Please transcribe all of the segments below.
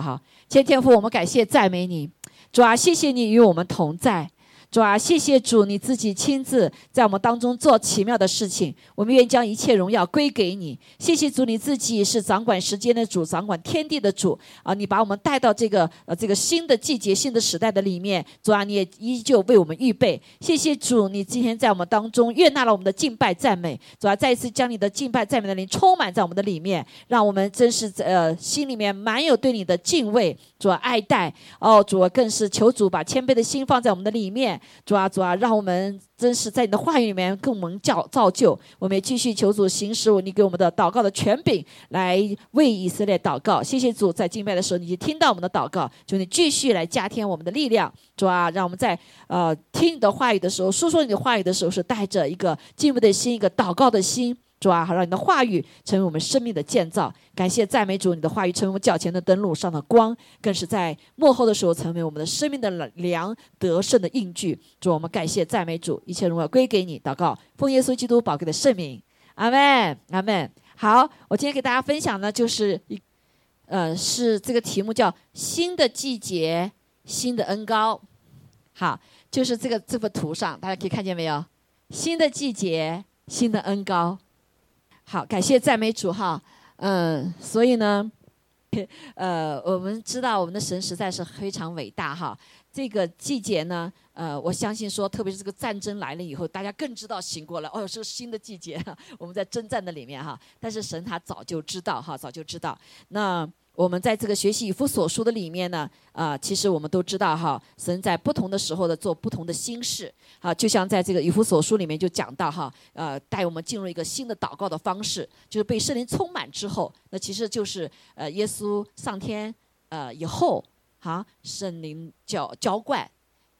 哈，天天父，我们感谢赞美你，主啊，谢谢你与我们同在。主啊，谢谢主，你自己亲自在我们当中做奇妙的事情。我们愿将一切荣耀归给你。谢谢主，你自己是掌管时间的主，掌管天地的主啊！你把我们带到这个呃这个新的季节、新的时代的里面。主啊，你也依旧为我们预备。谢谢主，你今天在我们当中悦纳了我们的敬拜赞美。主啊，再一次将你的敬拜赞美的灵充满在我们的里面，让我们真是呃心里面满有对你的敬畏，主啊爱戴哦，主啊更是求主把谦卑的心放在我们的里面。主啊，主啊，让我们真是在你的话语里面更蒙教造就。我们也继续求主行使你给我们的祷告的权柄，来为以色列祷告。谢谢主，在敬拜的时候，你就听到我们的祷告，求你继续来加添我们的力量。主啊，让我们在呃听你的话语的时候，说说你的话语的时候，是带着一个敬畏的心，一个祷告的心。主啊，好让你的话语成为我们生命的建造。感谢赞美主，你的话语成为我们脚前的灯路上的光，更是在幕后的时候成为我们的生命的粮，得胜的印记。主，我们感谢赞美主，一切荣耀归给你。祷告，奉耶稣基督宝贵的圣名，阿门，阿门。好，我今天给大家分享呢，就是一，呃，是这个题目叫“新的季节，新的恩高”。好，就是这个这幅图上，大家可以看见没有？新的季节，新的恩高。好，感谢赞美主哈，嗯，所以呢，呃，我们知道我们的神实在是非常伟大哈。这个季节呢，呃，我相信说，特别是这个战争来了以后，大家更知道醒过来，哦，是个新的季节，我们在征战的里面哈。但是神他早就知道哈，早就知道那。我们在这个学习以弗所书的里面呢，啊，其实我们都知道哈，神在不同的时候的做不同的心事，啊，就像在这个以弗所书里面就讲到哈，呃，带我们进入一个新的祷告的方式，就是被圣灵充满之后，那其实就是呃，耶稣上天呃以后，哈，圣灵浇浇灌。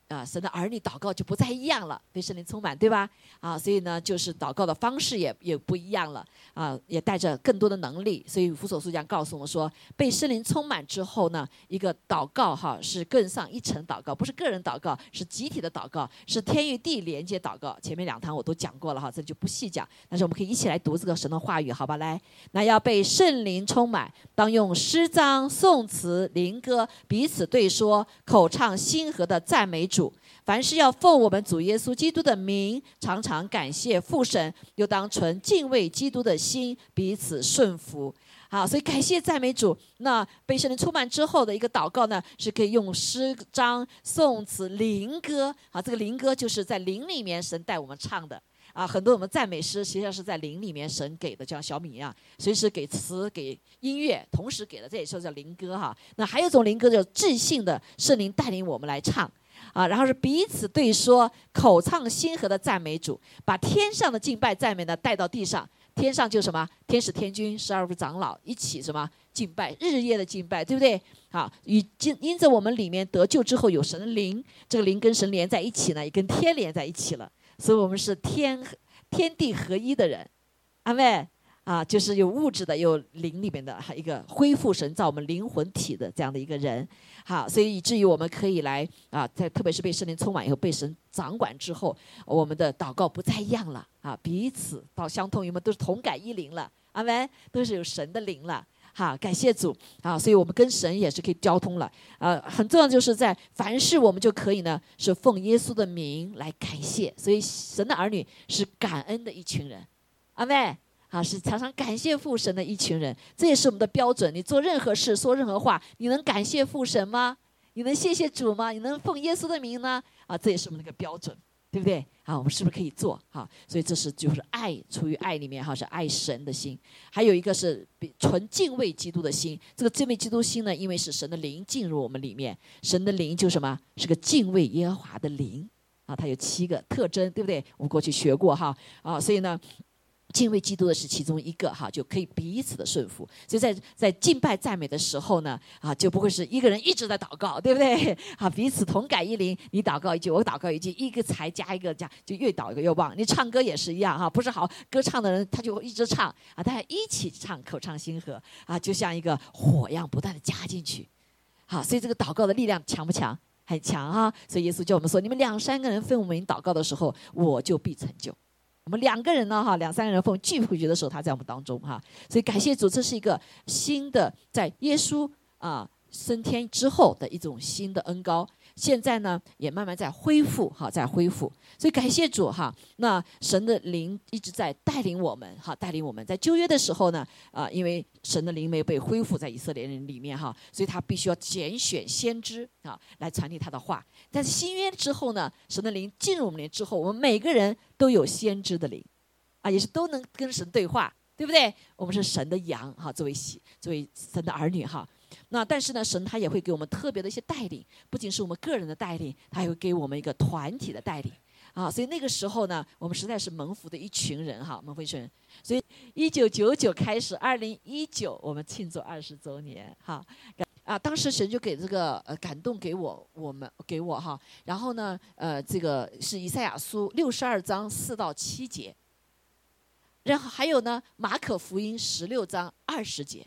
啊，神的儿女祷告就不再一样了，被圣灵充满，对吧？啊，所以呢，就是祷告的方式也也不一样了，啊，也带着更多的能力。所以福所书讲告诉我们说，被圣灵充满之后呢，一个祷告哈是更上一层祷告，不是个人祷告，是集体的祷告，是天与地连接祷告。前面两堂我都讲过了哈，这就不细讲。但是我们可以一起来读这个神的话语，好吧？来，那要被圣灵充满，当用诗章、颂词、灵歌彼此对说，口唱心和的赞美主。凡是要奉我们主耶稣基督的名，常常感谢父神，又当存敬畏基督的心，彼此顺服。好，所以感谢赞美主。那被圣灵充满之后的一个祷告呢，是可以用诗章、颂词、灵歌。好，这个灵歌就是在灵里面神带我们唱的。啊，很多我们赞美诗实际上是在灵里面神给的，就像小米一样，随时给词给音乐，同时给的，这也说叫灵歌哈。那还有一种灵歌叫自信的圣灵带领我们来唱。啊，然后是彼此对说，口唱心和的赞美主，把天上的敬拜赞美呢带到地上。天上就什么天使天君十二位长老一起什么敬拜，日夜的敬拜，对不对？好，与因因着我们里面得救之后有神灵，这个灵跟神连在一起呢，也跟天连在一起了，所以我们是天天地合一的人，阿妹。啊，就是有物质的，有灵里面的，一个恢复神造我们灵魂体的这样的一个人，好，所以以至于我们可以来啊，在特别是被圣灵充满以后，被神掌管之后，我们的祷告不再一样了啊，彼此到相通，我们都是同感一灵了，阿门，都是有神的灵了，好，感谢主啊，所以我们跟神也是可以交通了，呃，很重要就是在凡事我们就可以呢，是奉耶稣的名来感谢，所以神的儿女是感恩的一群人，阿门。啊，是常常感谢父神的一群人，这也是我们的标准。你做任何事、说任何话，你能感谢父神吗？你能谢谢主吗？你能奉耶稣的名呢？啊，这也是我们那个标准，对不对？啊，我们是不是可以做？哈，所以这是就是爱，出于爱里面哈是爱神的心，还有一个是纯敬畏基督的心。这个敬畏基督心呢，因为是神的灵进入我们里面，神的灵就什么？是个敬畏耶和华的灵啊，它有七个特征，对不对？我们过去学过哈啊，所以呢。敬畏基督的是其中一个哈，就可以彼此的顺服。所以在在敬拜赞美的时候呢，啊，就不会是一个人一直在祷告，对不对？啊，彼此同感一灵，你祷告一句，我祷告一句，一个才加一个加，就越祷一个越旺。你唱歌也是一样哈，不是好歌唱的人他就一直唱啊，大家一起唱，口唱心和啊，就像一个火样不断的加进去。好，所以这个祷告的力量强不强？很强啊！所以耶稣叫我们说，你们两三个人分我们祷告的时候，我就必成就。我们两个人呢，哈，两三个人奉聚会的时候，他在我们当中哈，所以感谢主，这是一个新的在耶稣啊升天之后的一种新的恩高。现在呢，也慢慢在恢复，哈，在恢复。所以感谢主，哈。那神的灵一直在带领我们，哈，带领我们在旧约的时候呢，啊，因为神的灵没有被恢复在以色列人里面，哈，所以他必须要拣选先知，啊，来传递他的话。但是新约之后呢，神的灵进入我们之后，我们每个人都有先知的灵，啊，也是都能跟神对话，对不对？我们是神的羊，哈，作为喜，作为神的儿女，哈。那但是呢，神他也会给我们特别的一些带领，不仅是我们个人的带领，他还会给我们一个团体的带领啊。所以那个时候呢，我们实在是蒙福的一群人哈，蒙福一群人。所以一九九九开始，二零一九我们庆祝二十周年哈。啊，当时神就给这个呃感动给我，我们给我哈。然后呢，呃，这个是以赛亚书六十二章四到七节，然后还有呢马可福音十六章二十节。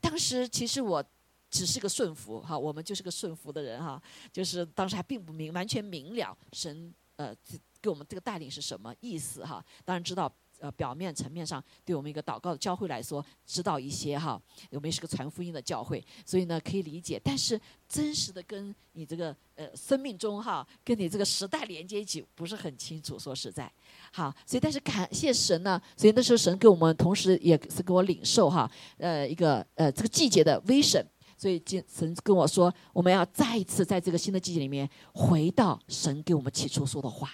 当时其实我只是个顺服哈，我们就是个顺服的人哈，就是当时还并不明完全明了神呃给我们这个带领是什么意思哈。当然知道呃表面层面上对我们一个祷告的教会来说知道一些哈，我们是个传福音的教会，所以呢可以理解。但是真实的跟你这个呃生命中哈，跟你这个时代连接起不是很清楚，说实在。好，所以但是感谢神呢，所以那时候神给我们同时也是给我领受哈，呃一个呃这个季节的 vision，所以神跟我说，我们要再一次在这个新的季节里面回到神给我们起初说的话，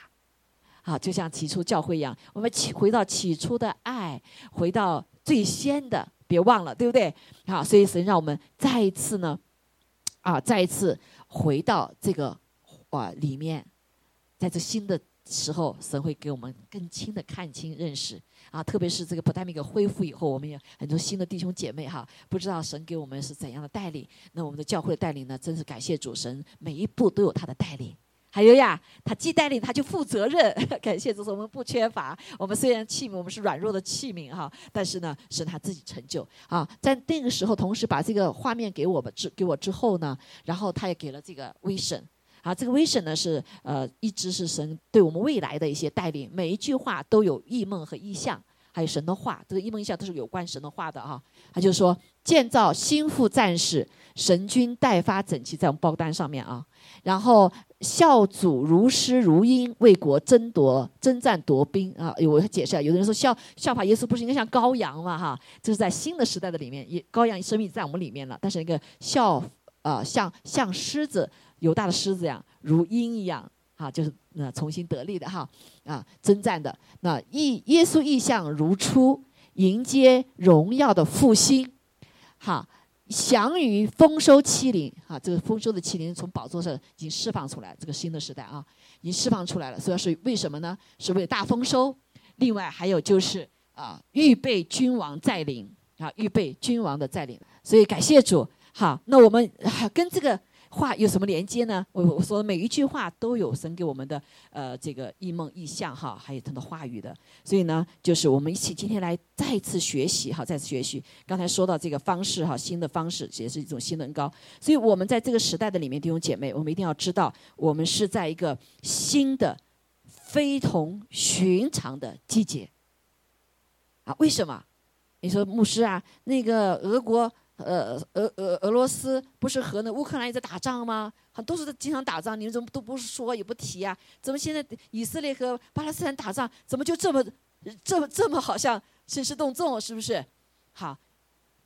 好，就像起初教会一样，我们起回到起初的爱，回到最先的，别忘了，对不对？好，所以神让我们再一次呢，啊，再一次回到这个啊里面，在这新的。时候，神会给我们更清的看清认识啊，特别是这个普代米克恢复以后，我们有很多新的弟兄姐妹哈，不知道神给我们是怎样的带领。那我们的教会的带领呢，真是感谢主神，每一步都有他的带领。还有呀，他既带领他就负责任，感谢主，我们不缺乏。我们虽然器皿，我们是软弱的器皿哈，但是呢，是他自己成就啊。在那个时候，同时把这个画面给我们之给我之后呢，然后他也给了这个 vision。啊，这个 vision 呢是呃，一直是神对我们未来的一些带领，每一句话都有异梦和意象，还有神的话，这个异梦意象都是有关神的话的哈。他就说建造心腹战士，神军待发整齐，在我们报单上面啊。然后孝祖如师如鹰，为国争夺征战夺兵啊。我解释啊，有的人说效效法耶稣不是应该像羔羊嘛哈？这是在新的时代的里面，也羔羊生命在我们里面了，但是那个效啊像像狮子。犹大的狮子样，如鹰一样，哈，就是那重新得力的哈，啊，征战的那意耶稣意象如初，迎接荣耀的复兴，哈，降于丰收欺凌，哈，这个丰收的欺凌从宝座上已经释放出来，这个新的时代啊，已经释放出来了。所以是为什么呢？是为大丰收。另外还有就是啊，预备君王在临啊，预备君王的在临。所以感谢主，好，那我们跟这个。话有什么连接呢？我我说每一句话都有神给我们的呃这个异梦异象哈，还有他的话语的，所以呢，就是我们一起今天来再次学习哈，再次学习。刚才说到这个方式哈，新的方式也是一种新能高，所以我们在这个时代的里面，弟兄姐妹，我们一定要知道，我们是在一个新的、非同寻常的季节啊？为什么？你说牧师啊，那个俄国。呃，俄俄俄罗斯不是和那乌克兰也在打仗吗？很多时经常打仗，你们怎么都不说也不提呀？怎么现在以色列和巴勒斯坦打仗，怎么就这么这么这么好像兴师动众，是不是？好，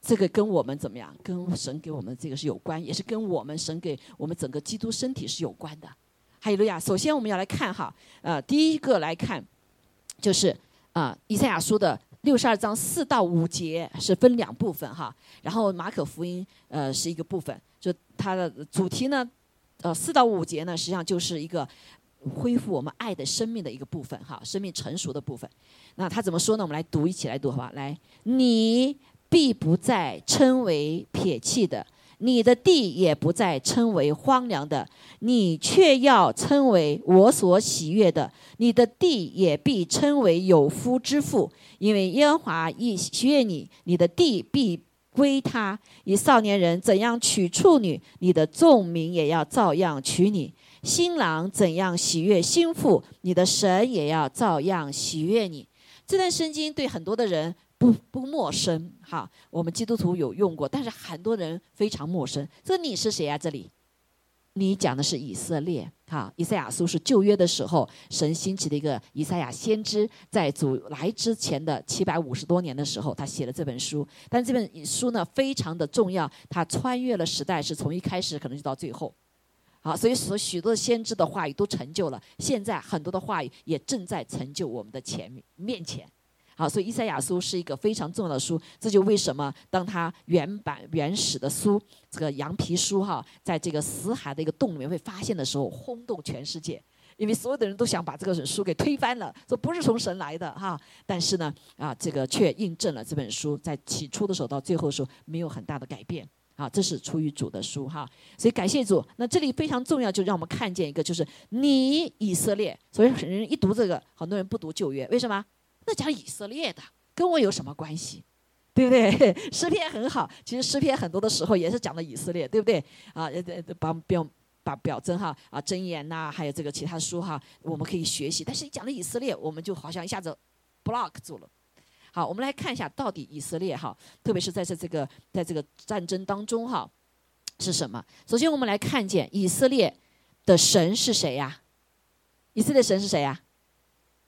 这个跟我们怎么样？跟神给我们这个是有关，也是跟我们神给我们整个基督身体是有关的。还有路亚，首先我们要来看哈，呃，第一个来看就是啊，以赛亚书的。六十二章四到五节是分两部分哈，然后马可福音呃是一个部分，就它的主题呢，呃四到五节呢实际上就是一个恢复我们爱的生命的一个部分哈，生命成熟的部分。那他怎么说呢？我们来读，一起来读好吧？来，你必不再称为撇弃的。你的地也不再称为荒凉的，你却要称为我所喜悦的。你的地也必称为有夫之妇，因为耶和华亦喜悦你。你的地必归他。以少年人怎样娶处女，你的众民也要照样娶你。新郎怎样喜悦新妇，你的神也要照样喜悦你。这段圣经对很多的人不不陌生哈。我们基督徒有用过，但是很多人非常陌生。这你是谁啊？这里，你讲的是以色列哈。以赛亚书是旧约的时候，神兴起的一个以赛亚先知，在主来之前的七百五十多年的时候，他写了这本书。但这本书呢，非常的重要，它穿越了时代，是从一开始可能就到最后。好，所以说许多先知的话语都成就了，现在很多的话语也正在成就我们的前面面前。啊，所以以赛亚书是一个非常重要的书，这就为什么当它原版原始的书这个羊皮书哈，在这个死海的一个洞里面被发现的时候，轰动全世界，因为所有的人都想把这个书给推翻了，说不是从神来的哈。但是呢，啊，这个却印证了这本书在起初的时候到最后的时候没有很大的改变。啊，这是出于主的书哈，所以感谢主。那这里非常重要，就让我们看见一个，就是你以色列。所以人一读这个，很多人不读旧约，为什么？那讲以色列的，跟我有什么关系？对不对？诗篇很好，其实诗篇很多的时候也是讲的以色列，对不对？啊，帮，表把表征哈啊箴言呐，还有这个其他书哈，我们可以学习。但是你讲的以色列，我们就好像一下子 block 住了。好，我们来看一下，到底以色列哈，特别是在这这个在这个战争当中哈，是什么？首先，我们来看见以色列的神是谁呀？以色列神是谁呀？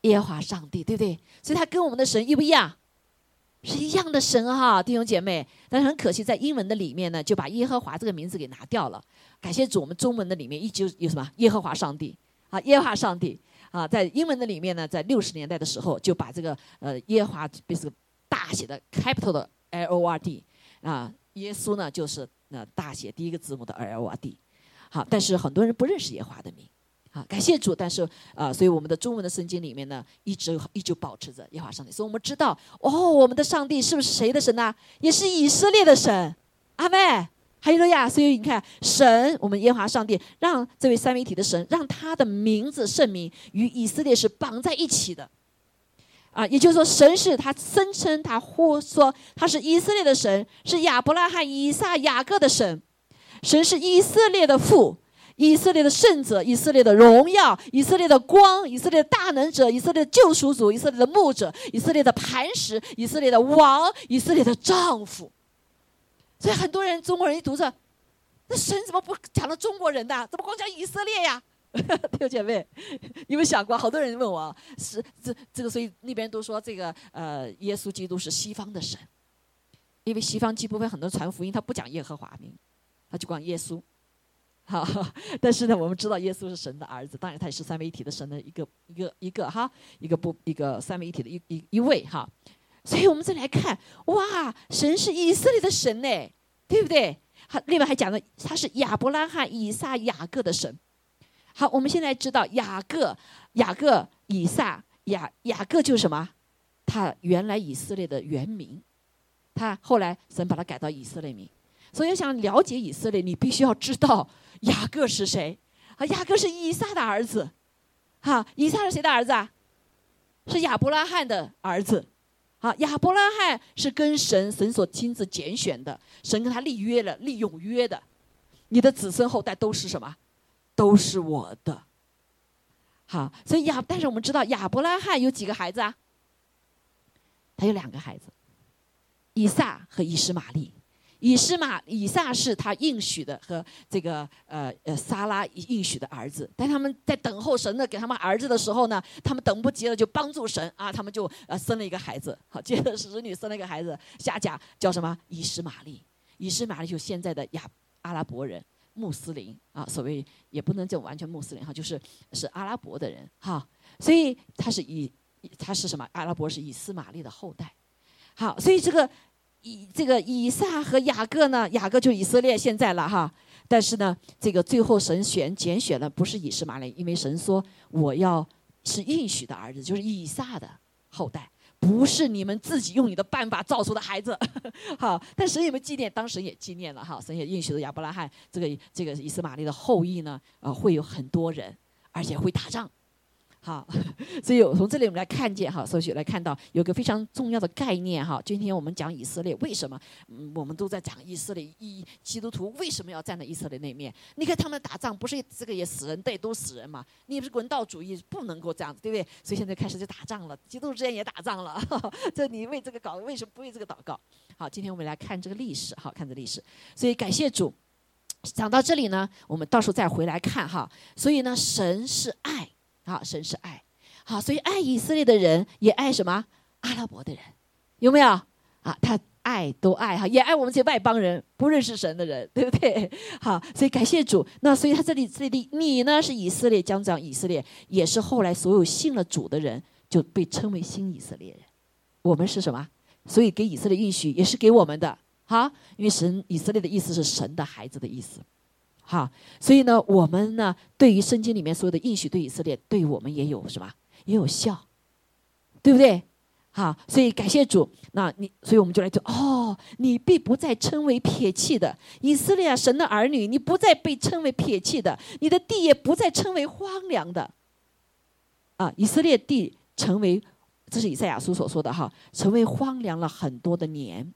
耶和华上帝，对不对？所以他跟我们的神一不一样？是一样的神哈，弟兄姐妹。但是很可惜，在英文的里面呢，就把耶和华这个名字给拿掉了。感谢主，我们中文的里面一直有什么？耶和华上帝啊，耶和华上帝。啊，在英文的里面呢，在六十年代的时候，就把这个呃耶和华就是大写的 capital 的 L O R D 啊，耶稣呢就是那大写第一个字母的 L O R D。好，但是很多人不认识耶和华的名。好，感谢主，但是啊，所以我们的中文的圣经里面呢，一直依旧保持着耶和华上帝。所以我们知道，哦，我们的上帝是不是谁的神呢？也是以色列的神。阿妹。还有了呀，所以你看，神，我们耶和华上帝，让这位三位一体的神，让他的名字圣名与以色列是绑在一起的，啊，也就是说，神是他声称他或说他是以色列的神，是亚伯拉罕、以撒、雅各的神，神是以色列的父，以色列的圣者，以色列的荣耀，以色列的光，以色列的大能者，以色列的救赎主，以色列的牧者，以色列的磐石，以色列的王，以色列的丈夫。所以很多人中国人一读这，那神怎么不讲了中国人呢？怎么光讲以色列呀？弟兄姐妹，有没有想过？好多人问我，是这这个，所以那边都说这个呃，耶稣基督是西方的神，因为西方基督会很多传福音，他不讲耶和华名，他就讲耶稣。好，但是呢，我们知道耶稣是神的儿子，当然他也是三位一体的神的一个一个一个哈，一个不一个三位一体的一一一位哈。所以我们再来看，哇，神是以色列的神呢，对不对？好，另外还讲了他是亚伯拉罕、以撒、雅各的神。好，我们现在知道雅各、雅各、以撒、雅雅各就是什么？他原来以色列的原名，他后来神把他改到以色列名。所以想了解以色列，你必须要知道 雅各是谁。啊，雅各是以撒的儿子。哈，以撒是谁的儿子啊？是亚伯拉罕的儿子。啊，亚伯拉罕是跟神神所亲自拣选的，神跟他立约了，立永约的。你的子孙后代都是什么？都是我的。好，所以亚，但是我们知道亚伯拉罕有几个孩子啊？他有两个孩子，以撒和以实玛利。以斯玛以撒是他应许的和这个呃呃撒拉应许的儿子，但他们在等候神的给他们儿子的时候呢，他们等不及了，就帮助神啊，他们就呃生了一个孩子，好，接着使女生了一个孩子，下甲叫什么？以实玛利，以实玛利就现在的亚阿拉伯人穆斯林啊，所谓也不能叫完全穆斯林哈，就是是阿拉伯的人哈，所以他是以他是什么？阿拉伯是以斯玛利的后代，好，所以这个。以这个以撒和雅各呢，雅各就以色列现在了哈，但是呢，这个最后神选拣选的不是以实玛利，因为神说我要是应许的儿子，就是以撒的后代，不是你们自己用你的办法造出的孩子。好，但神有没有纪念？当时也纪念了哈，神也应许了亚伯拉罕这个这个以斯玛利的后裔呢，啊，会有很多人，而且会打仗。好，所以从这里我们来看见哈，所以来看到有个非常重要的概念哈。今天我们讲以色列，为什么？嗯，我们都在讲以色列，一基督徒为什么要站在以色列那面？你看他们打仗不是这个也死人，对，都死人嘛。你不是人道主义，不能够这样子，对不对？所以现在开始就打仗了，基督徒之间也打仗了。这你为这个搞，为什么不为这个祷告？好，今天我们来看这个历史，好看这历史。所以感谢主，讲到这里呢，我们到时候再回来看哈。所以呢，神是爱。好，神是爱，好，所以爱以色列的人也爱什么？阿拉伯的人，有没有？啊，他爱都爱哈，也爱我们这些外邦人，不认识神的人，对不对？好，所以感谢主。那所以他这里这里你呢是以色列将长以色列，也是后来所有信了主的人就被称为新以色列人。我们是什么？所以给以色列应许也是给我们的，好，因为神以色列的意思是神的孩子的意思。哈，所以呢，我们呢，对于圣经里面所有的应许，对以色列，对我们也有什么，也有效，对不对？好，所以感谢主。那你，所以我们就来说，哦，你必不再称为撇弃的以色列，神的儿女，你不再被称为撇弃的，你的地也不再称为荒凉的。啊，以色列地成为，这是以赛亚书所说的哈，成为荒凉了很多的年。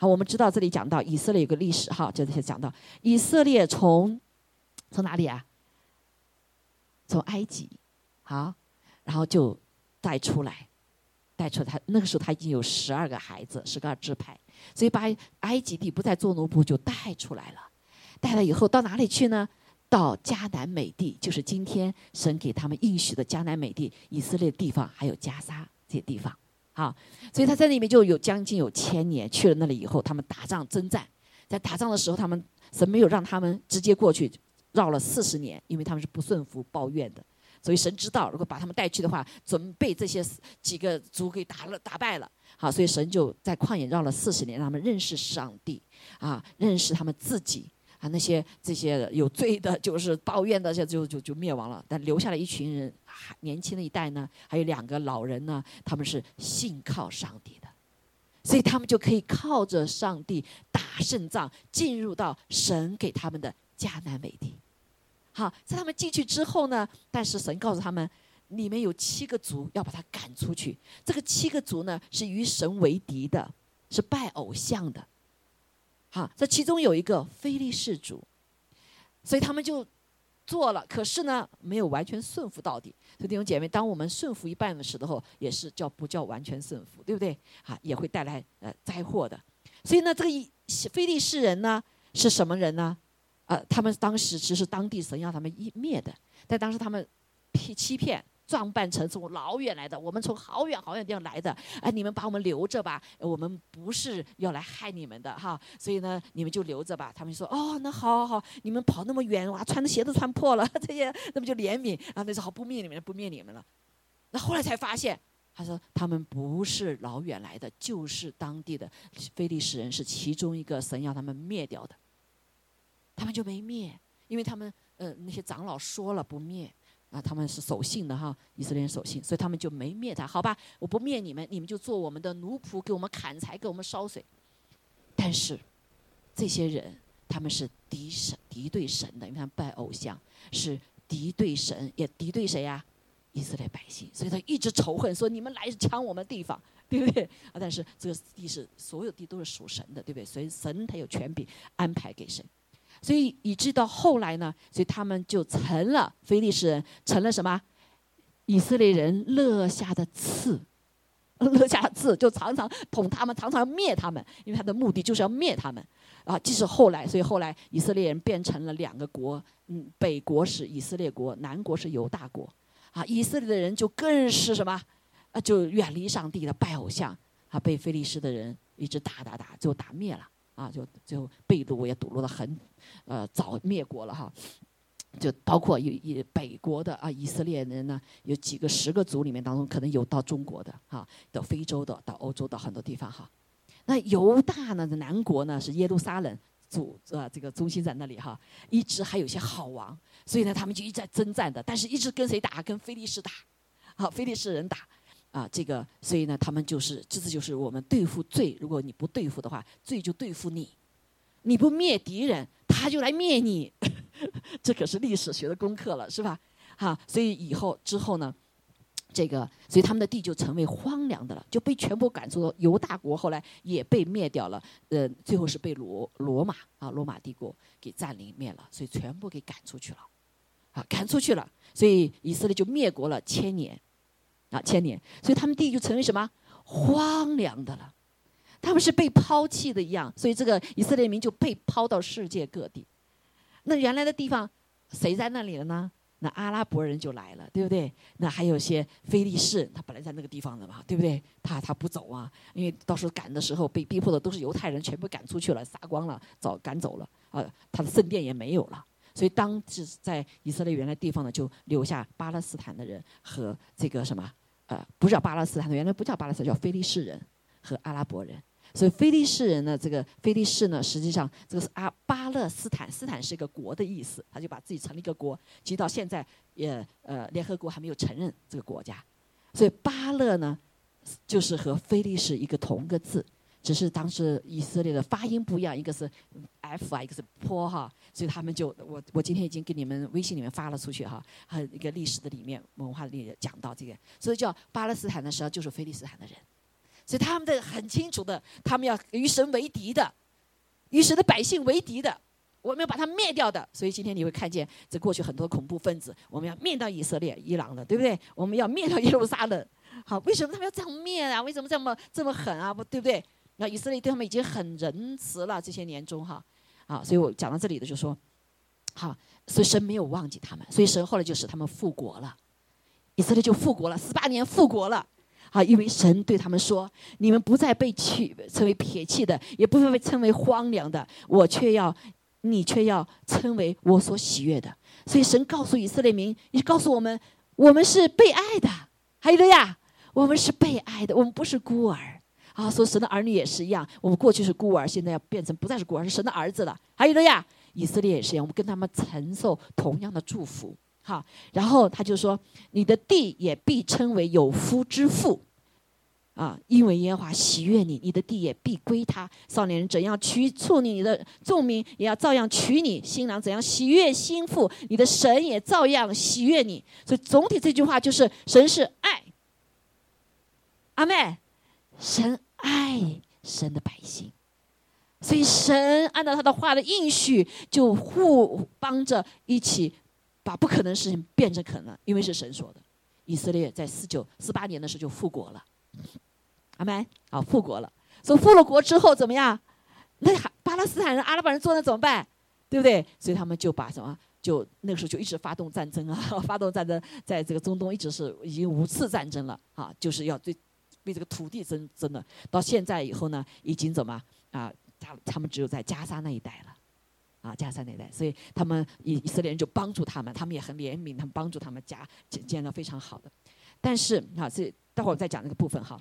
好，我们知道这里讲到以色列有个历史哈，就这些讲到以色列从从哪里啊？从埃及，好，然后就带出来，带出他那个时候他已经有十二个孩子，十二支派，所以把埃及地不再做奴仆就带出来了，带了以后到哪里去呢？到迦南美地，就是今天神给他们应许的迦南美地，以色列地方还有加沙这些地方。啊，所以他在那边就有将近有千年。去了那里以后，他们打仗征战，在打仗的时候，他们神没有让他们直接过去，绕了四十年，因为他们是不顺服、抱怨的。所以神知道，如果把他们带去的话，准备这些几个族给打了、打败了。好，所以神就在旷野绕了四十年，让他们认识上帝，啊，认识他们自己。啊，那些这些有罪的，就是抱怨的，就就就就灭亡了。但留下了一群人，年轻的一代呢，还有两个老人呢，他们是信靠上帝的，所以他们就可以靠着上帝打胜仗，进入到神给他们的迦南美地。好，在他们进去之后呢，但是神告诉他们，里面有七个族要把他赶出去。这个七个族呢，是与神为敌的，是拜偶像的。好，这其中有一个非利士族，所以他们就做了，可是呢，没有完全顺服到底。所以弟兄姐妹，当我们顺服一半的时候，也是叫不叫完全顺服，对不对？啊，也会带来呃灾祸的。所以呢，这个一非利士人呢是什么人呢？呃，他们当时其实当地神要他们一灭的，但当时他们骗欺骗。装扮成从老远来的，我们从好远好远地方来的，哎，你们把我们留着吧，我们不是要来害你们的哈，所以呢，你们就留着吧。他们说，哦，那好好好，你们跑那么远，哇，穿的鞋都穿破了，这些，那么就怜悯啊，那说好不灭你们，不灭你们了。那后来才发现，他说他们不是老远来的，就是当地的非利士人，是其中一个神要他们灭掉的，他们就没灭，因为他们呃那些长老说了不灭。啊，他们是守信的哈，以色列人守信，所以他们就没灭他。好吧，我不灭你们，你们就做我们的奴仆，给我们砍柴，给我们烧水。但是这些人他们是敌神、敌对神的，你看拜偶像，是敌对神，也敌对谁呀？以色列百姓。所以他一直仇恨，说你们来抢我们地方，对不对？啊，但是这个地是所有地都是属神的，对不对？所以神他有权柄安排给谁。所以以致到后来呢，所以他们就成了非利士人，成了什么？以色列人乐下的刺，乐下的刺就常常捅他们，常常灭他们，因为他的目的就是要灭他们。啊，即使后来，所以后来以色列人变成了两个国，嗯，北国是以色列国，南国是犹大国。啊，以色列的人就更是什么？啊，就远离上帝的拜偶像，啊，被非利士的人一直打打打，就打灭了。啊，就最后被掳也堵落了很，呃，早灭国了哈，就包括有以北国的啊，以色列人呢，有几个十个族里面当中，可能有到中国的哈，到非洲的，到欧洲的很多地方哈。那犹大呢，南国呢是耶路撒冷主啊，这个中心在那里哈，一直还有些好王，所以呢，他们就一直在征战的，但是一直跟谁打？跟菲利士打，好，菲利士人打。啊，这个，所以呢，他们就是，这次就是我们对付罪。如果你不对付的话，罪就对付你。你不灭敌人，他就来灭你。这可是历史学的功课了，是吧？哈，所以以后之后呢，这个，所以他们的地就成为荒凉的了，就被全部赶出。犹大国后来也被灭掉了，呃，最后是被罗罗马啊，罗马帝国给占领灭了，所以全部给赶出去了，啊，赶出去了，所以以色列就灭国了千年，啊，千年，所以他们地就成为什么荒凉的了，他们是被抛弃的一样，所以这个以色列民就被抛到世界各地。那原来的地方谁在那里了呢？那阿拉伯人就来了，对不对？那还有些非利士，他本来在那个地方的嘛，对不对？他他不走啊，因为到时候赶的时候被逼迫的都是犹太人，全部赶出去了，杀光了，早赶走了啊，他的圣殿也没有了。所以当时在以色列原来地方呢，就留下巴勒斯坦的人和这个什么呃，不叫巴勒斯坦，原来不叫巴勒斯坦，叫非利士人和阿拉伯人。所以菲利士人呢，这个菲利士呢，实际上这个是阿巴勒斯坦，斯坦是一个国的意思，他就把自己成立一个国，其实到现在也呃联合国还没有承认这个国家，所以巴勒呢，就是和菲利士一个同个字，只是当时以色列的发音不一样，一个是 F 啊，一个是坡哈，所以他们就我我今天已经给你们微信里面发了出去哈，还有一个历史的里面文化里讲到这个，所以叫巴勒斯坦的实际上就是菲利斯坦的人。所以他们的很清楚的，他们要与神为敌的，与神的百姓为敌的，我们要把他灭掉的。所以今天你会看见，这过去很多恐怖分子，我们要灭掉以色列、伊朗的，对不对？我们要灭掉耶路撒冷。好，为什么他们要这样灭啊？为什么这么这么狠啊？不对不对？那以色列对他们已经很仁慈了，这些年中哈。啊，所以我讲到这里的就说，好，所以神没有忘记他们，所以神后来就使他们复国了，以色列就复国了，十八年复国了。啊，因为神对他们说：“你们不再被弃称为撇弃的，也不会被称为荒凉的，我却要，你却要称为我所喜悦的。”所以神告诉以色列民，也告诉我们：我们是被爱的，还有的呀，我们是被爱的，我们不是孤儿。啊，说神的儿女也是一样，我们过去是孤儿，现在要变成不再是孤儿，是神的儿子了。还有的呀，以色列也是一样，我们跟他们承受同样的祝福。好，然后他就说：“你的地也必称为有夫之妇，啊，因为耶和华喜悦你，你的地也必归他。少年人怎样娶处你，你的众民也要照样娶你；新郎怎样喜悦新妇，你的神也照样喜悦你。所以总体这句话就是：神是爱，阿妹，神爱神的百姓，所以神按照他的话的应许，就互帮着一起。”把不可能事情变成可能，因为是神说的。以色列在四九四八年的时候就复国了，阿门。啊，复国了。所以复了国之后怎么样？那巴勒斯坦人、阿拉伯人做那怎么办？对不对？所以他们就把什么？就那个时候就一直发动战争啊，发动战争，在这个中东一直是已经五次战争了啊，就是要对为这个土地争争的。到现在以后呢，已经怎么啊？他他们只有在加沙那一带了。啊，加沙那代，所以他们以以色列人就帮助他们，他们也很怜悯，他们帮助他们家建建了非常好的。但是啊，这待会儿再讲那个部分哈。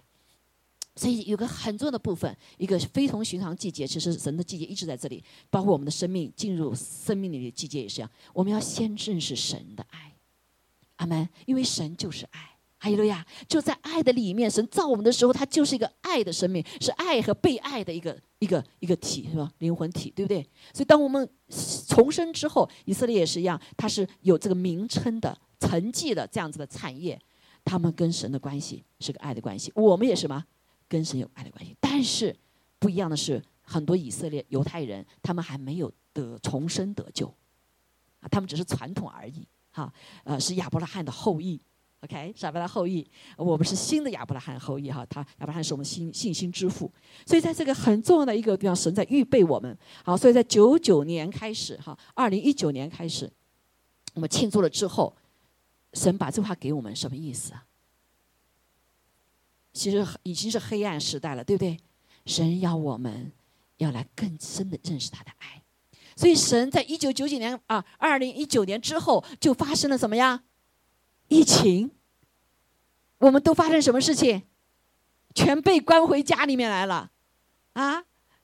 所以有个很重要的部分，一个非同寻常季节，其实神的季节一直在这里，包括我们的生命进入生命里的季节也是一样。我们要先认识神的爱，阿门，因为神就是爱。哈利路亚！就在爱的里面，神造我们的时候，他就是一个爱的生命，是爱和被爱的一个一个一个体，是吧？灵魂体，对不对？所以，当我们重生之后，以色列也是一样，它是有这个名称的、成绩的这样子的产业，他们跟神的关系是个爱的关系。我们也是吗？跟神有爱的关系。但是不一样的是，很多以色列犹太人，他们还没有得重生得救，啊，他们只是传统而已，哈，呃，是亚伯拉罕的后裔。OK，亚伯拉后裔，我们是新的亚伯拉罕后裔哈。他亚伯拉罕是我们信信心之父，所以在这个很重要的一个地方，神在预备我们。好，所以在九九年开始哈，二零一九年开始，我们庆祝了之后，神把这话给我们什么意思啊？其实已经是黑暗时代了，对不对？神要我们要来更深的认识他的爱，所以神在一九九九年啊，二零一九年之后就发生了什么呀？疫情，我们都发生什么事情？全被关回家里面来了，啊，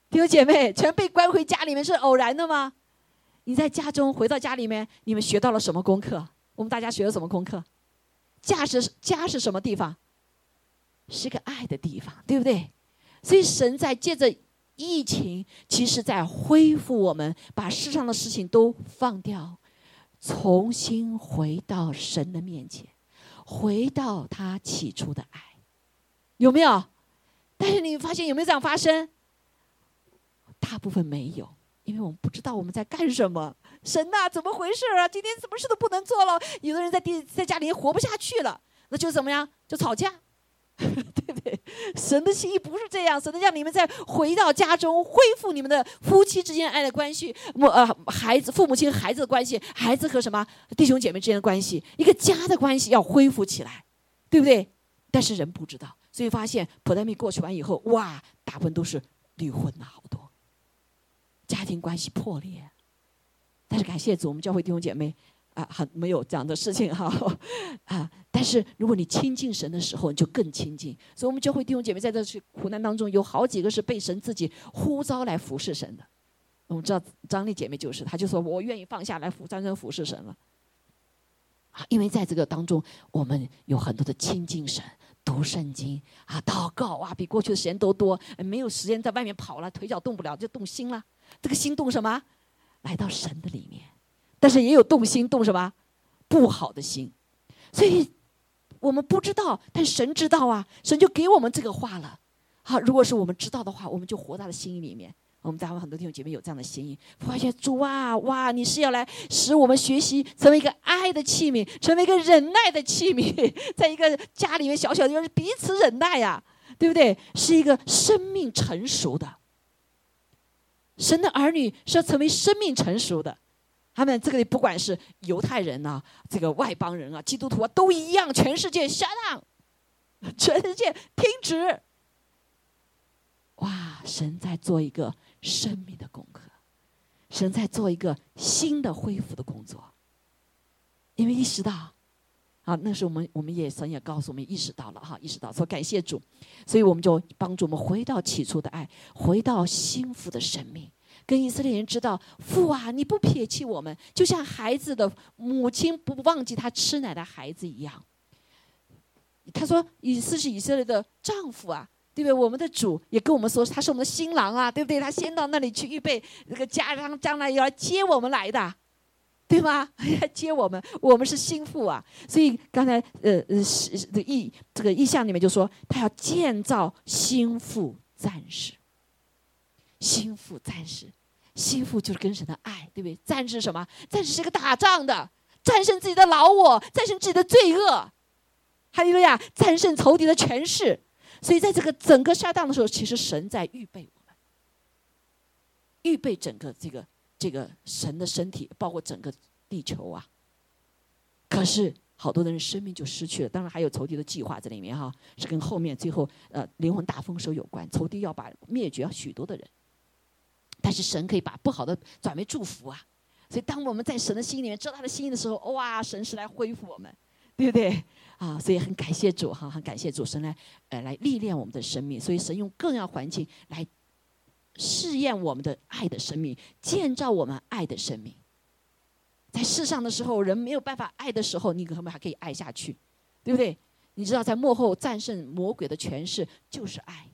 弟兄姐妹，全被关回家里面是偶然的吗？你在家中回到家里面，你们学到了什么功课？我们大家学了什么功课？家是家是什么地方？是个爱的地方，对不对？所以神在借着疫情，其实在恢复我们，把世上的事情都放掉。重新回到神的面前，回到他起初的爱，有没有？但是你发现有没有这样发生？大部分没有，因为我们不知道我们在干什么。神呐，怎么回事啊？今天什么事都不能做了。有的人在地在家里活不下去了，那就怎么样？就吵架，对不对？神的心意不是这样，神的让你们再回到家中，恢复你们的夫妻之间爱的关系，母呃孩子父母亲孩子的关系，孩子和什么弟兄姐妹之间的关系，一个家的关系要恢复起来，对不对？但是人不知道，所以发现普代米过去完以后，哇，大部分都是离婚了好多，家庭关系破裂。但是感谢主，我们教会弟兄姐妹啊，很没有这样的事情哈啊！但是如果你亲近神的时候，你就更亲近。所以，我们教会弟兄姐妹在这去苦难当中，有好几个是被神自己呼召来服侍神的。我们知道张丽姐妹就是，她就说我愿意放下来服，真正服侍神了。啊，因为在这个当中，我们有很多的亲近神、读圣经啊、祷告啊，比过去的时间都多。没有时间在外面跑了，腿脚动不了，就动心了。这个心动什么？来到神的里面，但是也有动心动什么不好的心，所以我们不知道，但神知道啊，神就给我们这个话了。好，如果是我们知道的话，我们就活在了心里面。我们在很多弟兄姐妹有这样的心意，发现主啊，哇，你是要来使我们学习成为一个爱的器皿，成为一个忍耐的器皿，在一个家里面小小的地方彼此忍耐呀，对不对？是一个生命成熟的。神的儿女是要成为生命成熟的，他们这个不管是犹太人呐，这个外邦人啊，基督徒啊，都一样。全世界 shut down，全世界停止。哇！神在做一个生命的功课，神在做一个新的恢复的工作。因为意识到，啊，那时候我们我们也神也告诉我们意识到了哈，意识到说感谢主。所以我们就帮助我们回到起初的爱，回到幸福的生命。跟以色列人知道，父啊，你不撇弃我们，就像孩子的母亲不忘记他吃奶的孩子一样。他说，以斯是以色列的丈夫啊，对不对？我们的主也跟我们说，他是我们的新郎啊，对不对？他先到那里去预备那个家，将将来要来接我们来的。对吗？来接我们，我们是心腹啊。所以刚才呃呃是的意这个意象里面就说，他要建造心腹战士。心腹战士，心腹就是跟神的爱，对不对？战士什么？战士是个打仗的，战胜自己的老我，战胜自己的罪恶，还有呀，战胜仇敌的权势。所以在这个整个下当的时候，其实神在预备我们，预备整个这个。这个神的身体，包括整个地球啊。可是好多的人生命就失去了。当然还有仇敌的计划在里面哈，是跟后面最后呃灵魂大丰收有关。仇敌要把灭绝许多的人，但是神可以把不好的转为祝福啊。所以当我们在神的心里面知道他的心意的时候，哇，神是来恢复我们，对不对啊？所以很感谢主哈，很感谢主神来呃来历练我们的生命。所以神用各样环境来。试验我们的爱的生命，建造我们爱的生命。在世上的时候，人没有办法爱的时候，你可能还可以爱下去，对不对？你知道，在幕后战胜魔鬼的权势就是爱。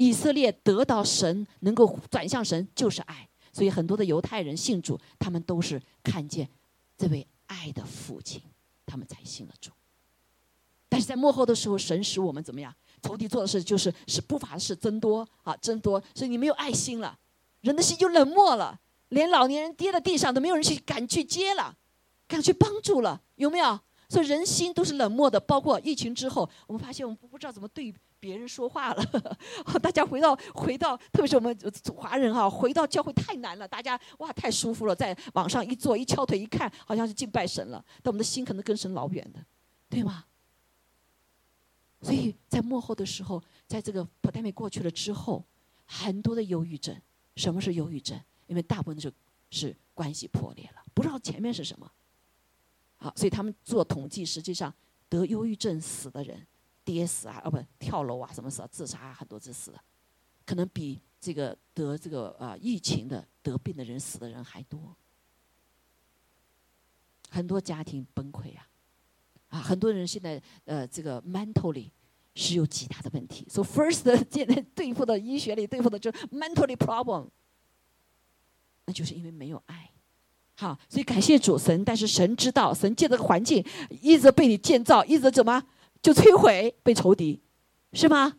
以色列得到神能够转向神就是爱，所以很多的犹太人信主，他们都是看见这位爱的父亲，他们才信了主。但是在幕后的时候，神使我们怎么样？仇敌做的事就是使不法的事增多啊，增多，所以你没有爱心了，人的心就冷漠了，连老年人跌在地上都没有人去敢去接了，敢去帮助了，有没有？所以人心都是冷漠的。包括疫情之后，我们发现我们不不知道怎么对别人说话了。大家回到回到，特别是我们华人哈，回到教会太难了。大家哇太舒服了，在网上一坐一翘腿一看，好像是敬拜神了，但我们的心可能跟神老远的，对吗？所以在幕后的时候，在这个 pandemic 过去了之后，很多的忧郁症。什么是忧郁症？因为大部分就是关系破裂了，不知道前面是什么。好，所以他们做统计，实际上得忧郁症死的人，跌死啊，哦不，跳楼啊，什么死啊，自杀啊，很多次死的，可能比这个得这个啊疫情的得病的人死的人还多。很多家庭崩溃啊。啊，很多人现在呃，这个 mentally 是有极大的问题。So first，现在对付的医学里对付的就是 mentally problem，那就是因为没有爱，好，所以感谢主神，但是神知道，神借这个环境一直被你建造，一直怎么就摧毁被仇敌，是吗？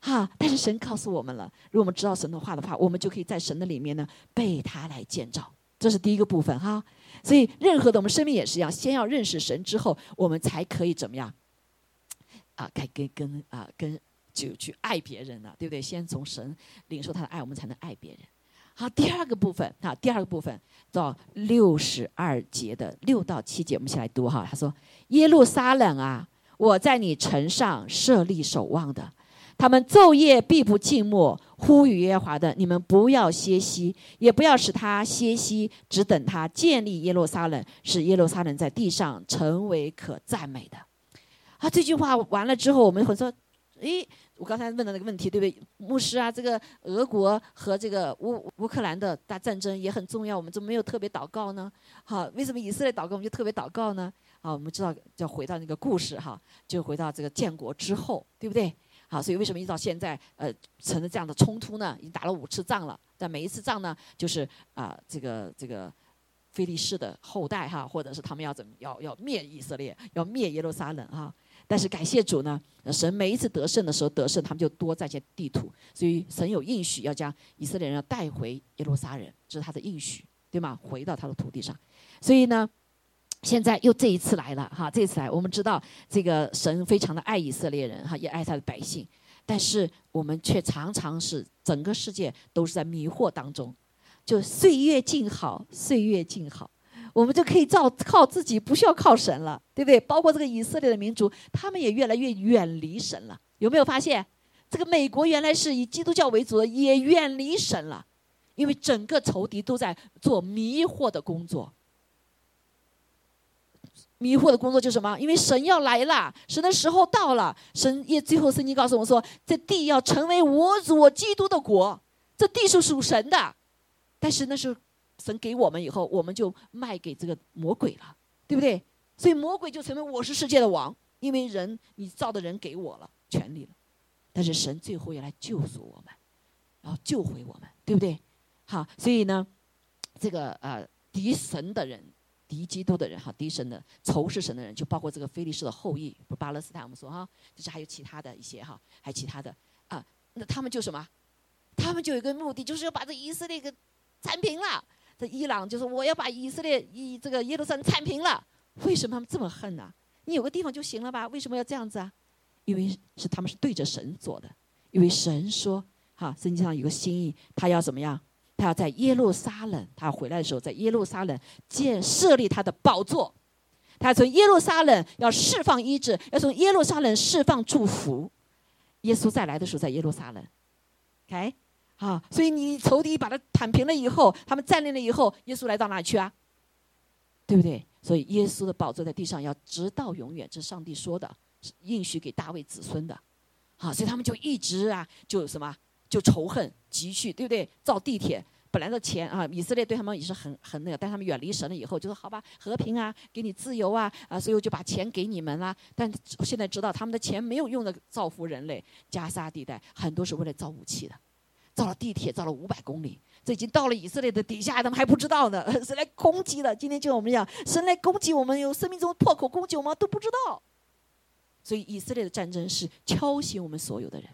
哈，但是神告诉我们了，如果我们知道神的话的话，我们就可以在神的里面呢被他来建造，这是第一个部分哈。所以任何的我们生命也是一样，先要认识神之后，我们才可以怎么样？啊，该跟跟啊跟就去爱别人了，对不对？先从神领受他的爱，我们才能爱别人。好，第二个部分啊，第二个部分到六十二节的六到七节，我们一起来读哈。他说：“耶路撒冷啊，我在你城上设立守望的，他们昼夜必不静默，呼吁耶和华的，你们不要歇息，也不要使他歇息，只等他建立耶路撒冷，使耶路撒冷在地上成为可赞美的。”啊，这句话完了之后，我们会说：“诶。”我刚才问的那个问题，对不对？牧师啊，这个俄国和这个乌乌克兰的大战争也很重要，我们怎么没有特别祷告呢？好，为什么以色列祷告我们就特别祷告呢？好，我们知道要回到那个故事哈，就回到这个建国之后，对不对？好，所以为什么一直到现在呃成了这样的冲突呢？已经打了五次仗了，但每一次仗呢，就是啊这个这个菲利士的后代哈，或者是他们要怎么要要灭以色列，要灭耶路撒冷哈。但是感谢主呢，神每一次得胜的时候得胜，他们就多占些地图，所以神有应许要将以色列人要带回耶路撒冷，这是他的应许，对吗？回到他的土地上。所以呢，现在又这一次来了哈，这次来，我们知道这个神非常的爱以色列人哈，也爱他的百姓，但是我们却常常是整个世界都是在迷惑当中，就岁月静好，岁月静好。我们就可以照靠自己，不需要靠神了，对不对？包括这个以色列的民族，他们也越来越远离神了。有没有发现？这个美国原来是以基督教为主的，也远离神了，因为整个仇敌都在做迷惑的工作。迷惑的工作就是什么？因为神要来了，神的时候到了，神也最后圣经告诉我们说，这地要成为我主基督的国，这地是属神的，但是那是。神给我们以后，我们就卖给这个魔鬼了，对不对？所以魔鬼就成为我是世界的王，因为人你造的人给我了权利了。但是神最后要来救赎我们，然后救回我们，对不对？好，所以呢，这个呃敌神的人、敌基督的人、哈敌神的仇视神的人，就包括这个菲利士的后裔，不巴勒斯坦，我们说哈，就是还有其他的一些哈，还有其他的啊，那他们就什么？他们就有一个目的，就是要把这以色列给铲平了。这伊朗就是我要把以色列以这个耶路撒冷铲平了，为什么他们这么恨呢？你有个地方就行了吧？为什么要这样子啊？因为是他们是对着神做的，因为神说，哈，圣经上有个心意，他要怎么样？他要在耶路撒冷，他回来的时候在耶路撒冷建设立他的宝座，他从耶路撒冷要释放医治，要从耶路撒冷释放祝福。耶稣再来的时候在耶路撒冷，OK。啊，所以你仇敌把他坦平了以后，他们占领了以后，耶稣来到哪去啊？对不对？所以耶稣的宝座在地上要直到永远，这是上帝说的，应许给大卫子孙的。好，所以他们就一直啊，就什么，就仇恨积蓄，对不对？造地铁，本来的钱啊，以色列对他们也是很很那个，但他们远离神了以后，就说好吧，和平啊，给你自由啊，啊，所以我就把钱给你们啦。但现在知道他们的钱没有用的造福人类，加沙地带很多是为了造武器的。造了地铁，造了五百公里，这已经到了以色列的底下，他们还不知道呢。是来攻击的。今天就我们讲，神来攻击我们，有生命中破口攻击我们都不知道。所以以色列的战争是敲醒我们所有的人。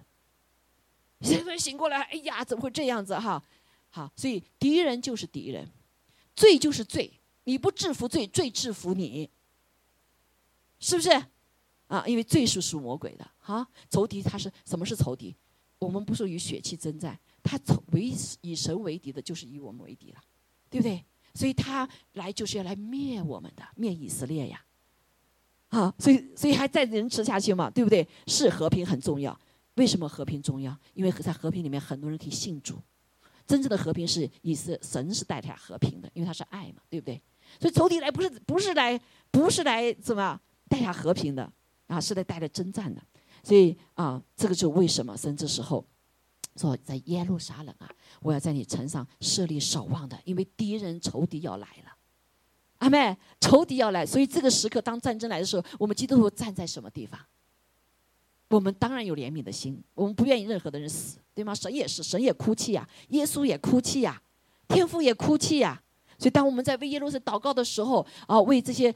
现在醒过来，哎呀，怎么会这样子哈？好，所以敌人就是敌人，罪就是罪，你不制服罪，罪制服你，是不是？啊，因为罪是属魔鬼的。哈，仇敌他是什么是仇敌？我们不是与血气征战，他为以神为敌的，就是以我们为敌了，对不对？所以他来就是要来灭我们的，灭以色列呀！啊，所以所以还在仁慈下去嘛，对不对？是和平很重要。为什么和平重要？因为在和平里面，很多人可以信主。真正的和平是以色神是带来和平的，因为他是爱嘛，对不对？所以仇敌来不是不是来不是来怎么带下和平的啊？是来带来征战的。所以啊，这个就为什么神这时候说在耶路撒冷啊，我要在你城上设立守望的，因为敌人仇敌要来了，阿妹，仇敌要来，所以这个时刻当战争来的时候，我们基督徒站在什么地方？我们当然有怜悯的心，我们不愿意任何的人死，对吗？神也是，神也哭泣呀，耶稣也哭泣呀，天父也哭泣呀，所以当我们在为耶路撒冷祷告的时候，啊，为这些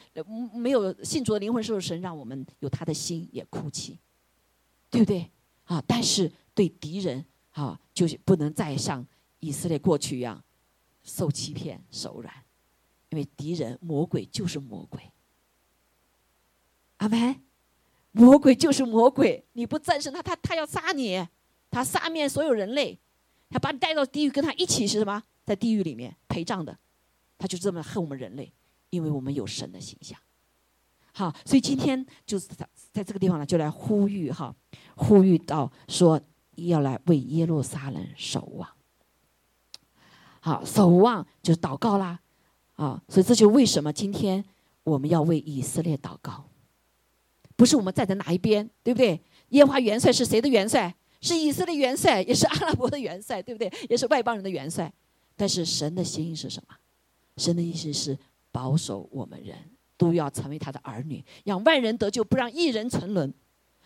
没有信主的灵魂，时候，神让我们有他的心也哭泣，对不对？啊，但是对敌人，啊，就是不能再像以色列过去一样受欺骗、手软，因为敌人魔鬼就是魔鬼。阿门。魔鬼就是魔鬼，你不战胜他，他他要杀你，他杀灭所有人类，他把你带到地狱，跟他一起是什么？在地狱里面陪葬的，他就这么恨我们人类，因为我们有神的形象。好，所以今天就是在在这个地方呢，就来呼吁哈，呼吁到说要来为耶路撒冷守望。好，守望就祷告啦，啊，所以这就为什么今天我们要为以色列祷告。不是我们站在哪一边，对不对？耶和华元帅是谁的元帅？是以色列元帅，也是阿拉伯的元帅，对不对？也是外邦人的元帅。但是神的心意是什么？神的意思是保守我们人都要成为他的儿女，让万人得救，不让一人沉沦。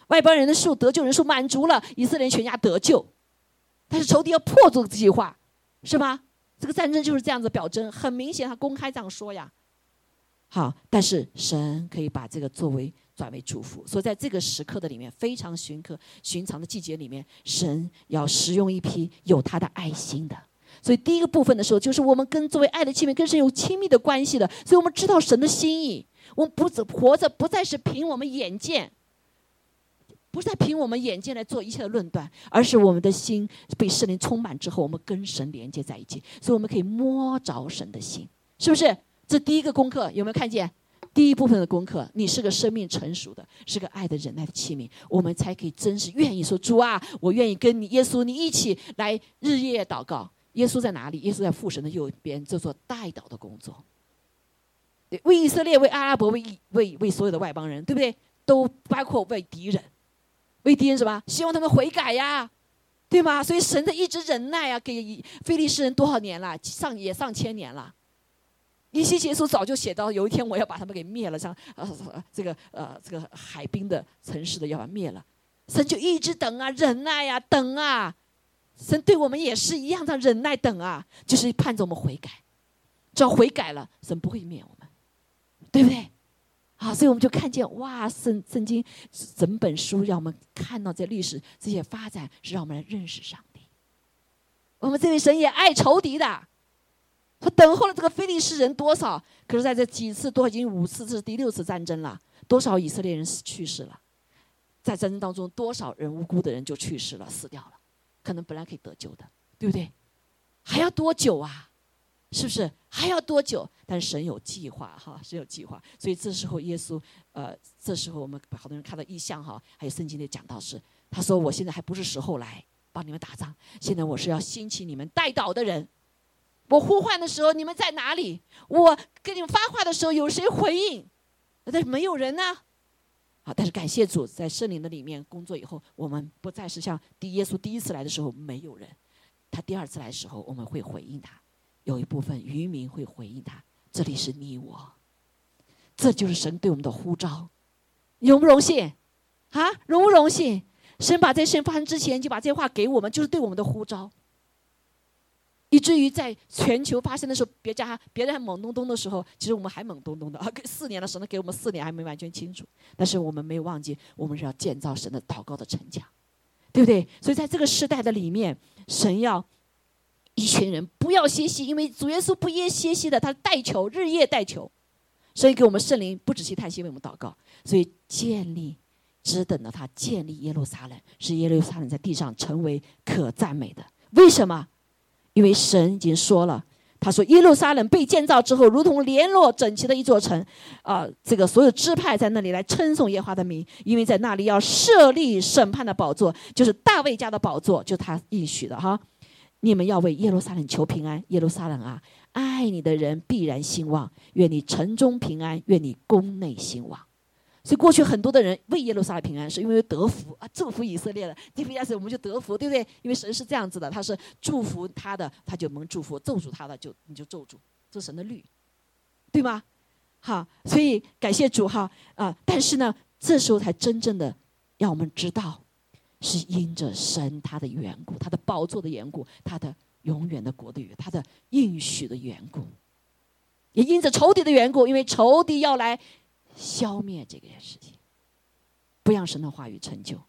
外邦人的数得救人数满足了，以色列全家得救。但是仇敌要破这个计划，是吗？这个战争就是这样子表征，很明显，他公开这样说呀。好，但是神可以把这个作为。转为祝福，所以在这个时刻的里面，非常寻刻寻常的季节里面，神要使用一批有他的爱心的。所以第一个部分的时候，就是我们跟作为爱的器皿，跟神有亲密的关系的。所以我们知道神的心意，我们不只活着，不再是凭我们眼见，不再凭我们眼见来做一切的论断，而是我们的心被圣灵充满之后，我们跟神连接在一起，所以我们可以摸着神的心，是不是？这第一个功课有没有看见？第一部分的功课，你是个生命成熟的，是个爱的忍耐的器皿，我们才可以真实愿意说主啊，我愿意跟你耶稣你一起来日夜祷告。耶稣在哪里？耶稣在父神的右边，做做代祷的工作。为以色列，为阿拉伯，为为为所有的外邦人，对不对？都包括为敌人，为敌人什么？希望他们悔改呀，对吗？所以神的一直忍耐啊，给非利士人多少年了？上也上千年了。一些耶稣早就写到，有一天我要把他们给灭了，像呃这个呃这个海滨的城市的要把灭了，神就一直等啊，忍耐呀，等啊，神对我们也是一样的忍耐等啊，就是盼着我们悔改，只要悔改了，神不会灭我们，对不对？好，所以我们就看见哇，圣圣经整本书让我们看到这历史这些发展，是让我们来认识上帝。我们这位神也爱仇敌的。他等候了这个非利士人多少？可是在这几次都已经五次，这是第六次战争了。多少以色列人死去世了？在战争当中，多少人无辜的人就去世了，死掉了？可能本来可以得救的，对不对？还要多久啊？是不是还要多久？但神有计划哈，神有计划。所以这时候耶稣，呃，这时候我们好多人看到异象哈，还有圣经里讲到是，他说我现在还不是时候来帮你们打仗，现在我是要兴起你们带导的人。我呼唤的时候，你们在哪里？我跟你们发话的时候，有谁回应？但是没有人呢。好，但是感谢主，在圣灵的里面工作以后，我们不再是像第耶稣第一次来的时候没有人，他第二次来的时候，我们会回应他。有一部分渔民会回应他。这里是你我，这就是神对我们的呼召，荣不荣幸？啊，荣不荣幸？神把这事发生之前就把这话给我们，就是对我们的呼召。以至于在全球发生的时候，别家别人还懵懂懂的时候，其实我们还懵懂懂的啊！四年的时候，给我们四年还没完全清楚，但是我们没有忘记，我们是要建造神的祷告的城墙，对不对？所以在这个时代的里面，神要一群人不要歇息，因为主耶稣不耶歇息的，他代求，日夜代求，所以给我们圣灵不止息叹息为我们祷告，所以建立，只等到他建立耶路撒冷，使耶路撒冷在地上成为可赞美的。为什么？因为神已经说了，他说耶路撒冷被建造之后，如同联络整齐的一座城，啊，这个所有支派在那里来称颂耶和华的名，因为在那里要设立审判的宝座，就是大卫家的宝座，就他应许的哈。你们要为耶路撒冷求平安，耶路撒冷啊，爱你的人必然兴旺，愿你城中平安，愿你宫内兴旺。所以过去很多的人为耶路撒冷平安，是因为得福啊，祝福以色列的。第二次我们就得福，对不对？因为神是这样子的，他是祝福他的，他就蒙祝福；咒诅他的，就你就咒诅。这是神的律，对吗？好，所以感谢主哈啊！但是呢，这时候才真正的让我们知道，是因着神他的缘故，他的宝座的缘故，他的永远的国的缘，他的应许的缘故。也因着仇敌的缘故，因为仇敌要来消灭这件事情，不让神的话语成就。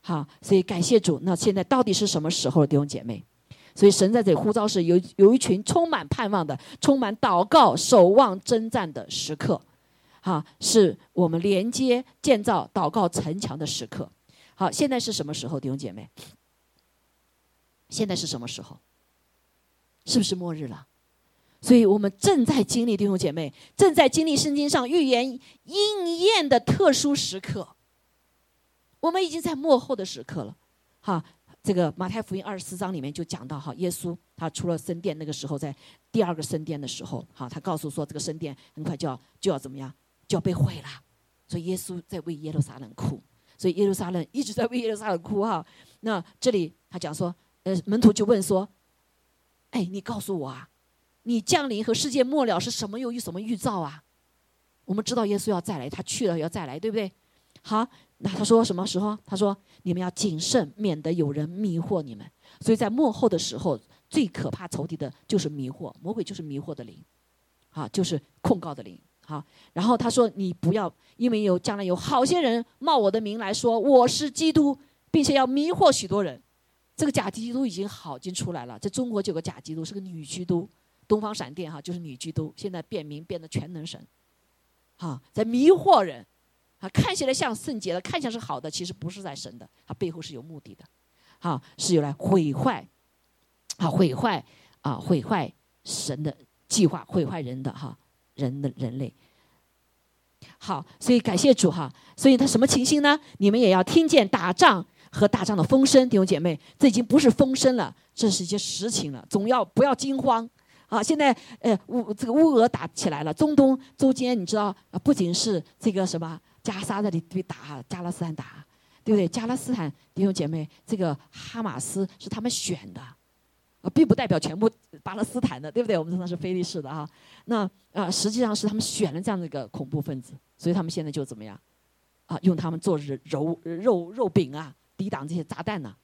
好，所以感谢主。那现在到底是什么时候，弟兄姐妹？所以神在这里呼召是有有一群充满盼望的、充满祷告、守望、征战的时刻。哈，是我们连接、建造、祷告城墙的时刻。好，现在是什么时候，弟兄姐妹？现在是什么时候？是不是末日了？所以我们正在经历弟兄姐妹正在经历圣经上预言应验的特殊时刻。我们已经在幕后的时刻了。哈，这个马太福音二十四章里面就讲到哈，耶稣他出了圣殿那个时候，在第二个圣殿的时候，哈，他告诉说这个圣殿很快就要就要怎么样，就要被毁了。所以耶稣在为耶路撒冷哭。所以耶路撒冷一直在为耶路撒冷哭哈。那这里他讲说，呃，门徒就问说，哎，你告诉我啊，你降临和世界末了是什么？又有什么预兆啊？我们知道耶稣要再来，他去了要再来，对不对？好，那他说什么时候？他说你们要谨慎，免得有人迷惑你们。所以在幕后的时候，最可怕仇敌的就是迷惑，魔鬼就是迷惑的灵，啊，就是控告的灵。好，然后他说：“你不要，因为有将来有好些人冒我的名来说我是基督，并且要迷惑许多人。这个假基督已经好，已经出来了。在中国就有个假基督，是个女基督，东方闪电哈，就是女基督。现在变名变得全能神，哈，在迷惑人，啊，看起来像圣洁的，看起来是好的，其实不是在神的，它背后是有目的的，好，是用来毁坏，啊，毁坏啊，毁坏神的计划，毁坏人的哈。”人的人类，好，所以感谢主哈。所以他什么情形呢？你们也要听见打仗和打仗的风声，弟兄姐妹，这已经不是风声了，这是一些实情了。总要不要惊慌啊！现在呃乌这个乌俄打起来了，中东中间你知道不仅是这个什么加沙这里对打，加勒斯坦打，对不对？加勒斯坦弟兄姐妹，这个哈马斯是他们选的。啊，并不代表全部巴勒斯坦的，对不对？我们说他是非利士的啊。那啊，实际上是他们选了这样的一个恐怖分子，所以他们现在就怎么样？啊，用他们做肉肉肉饼啊，抵挡这些炸弹呢。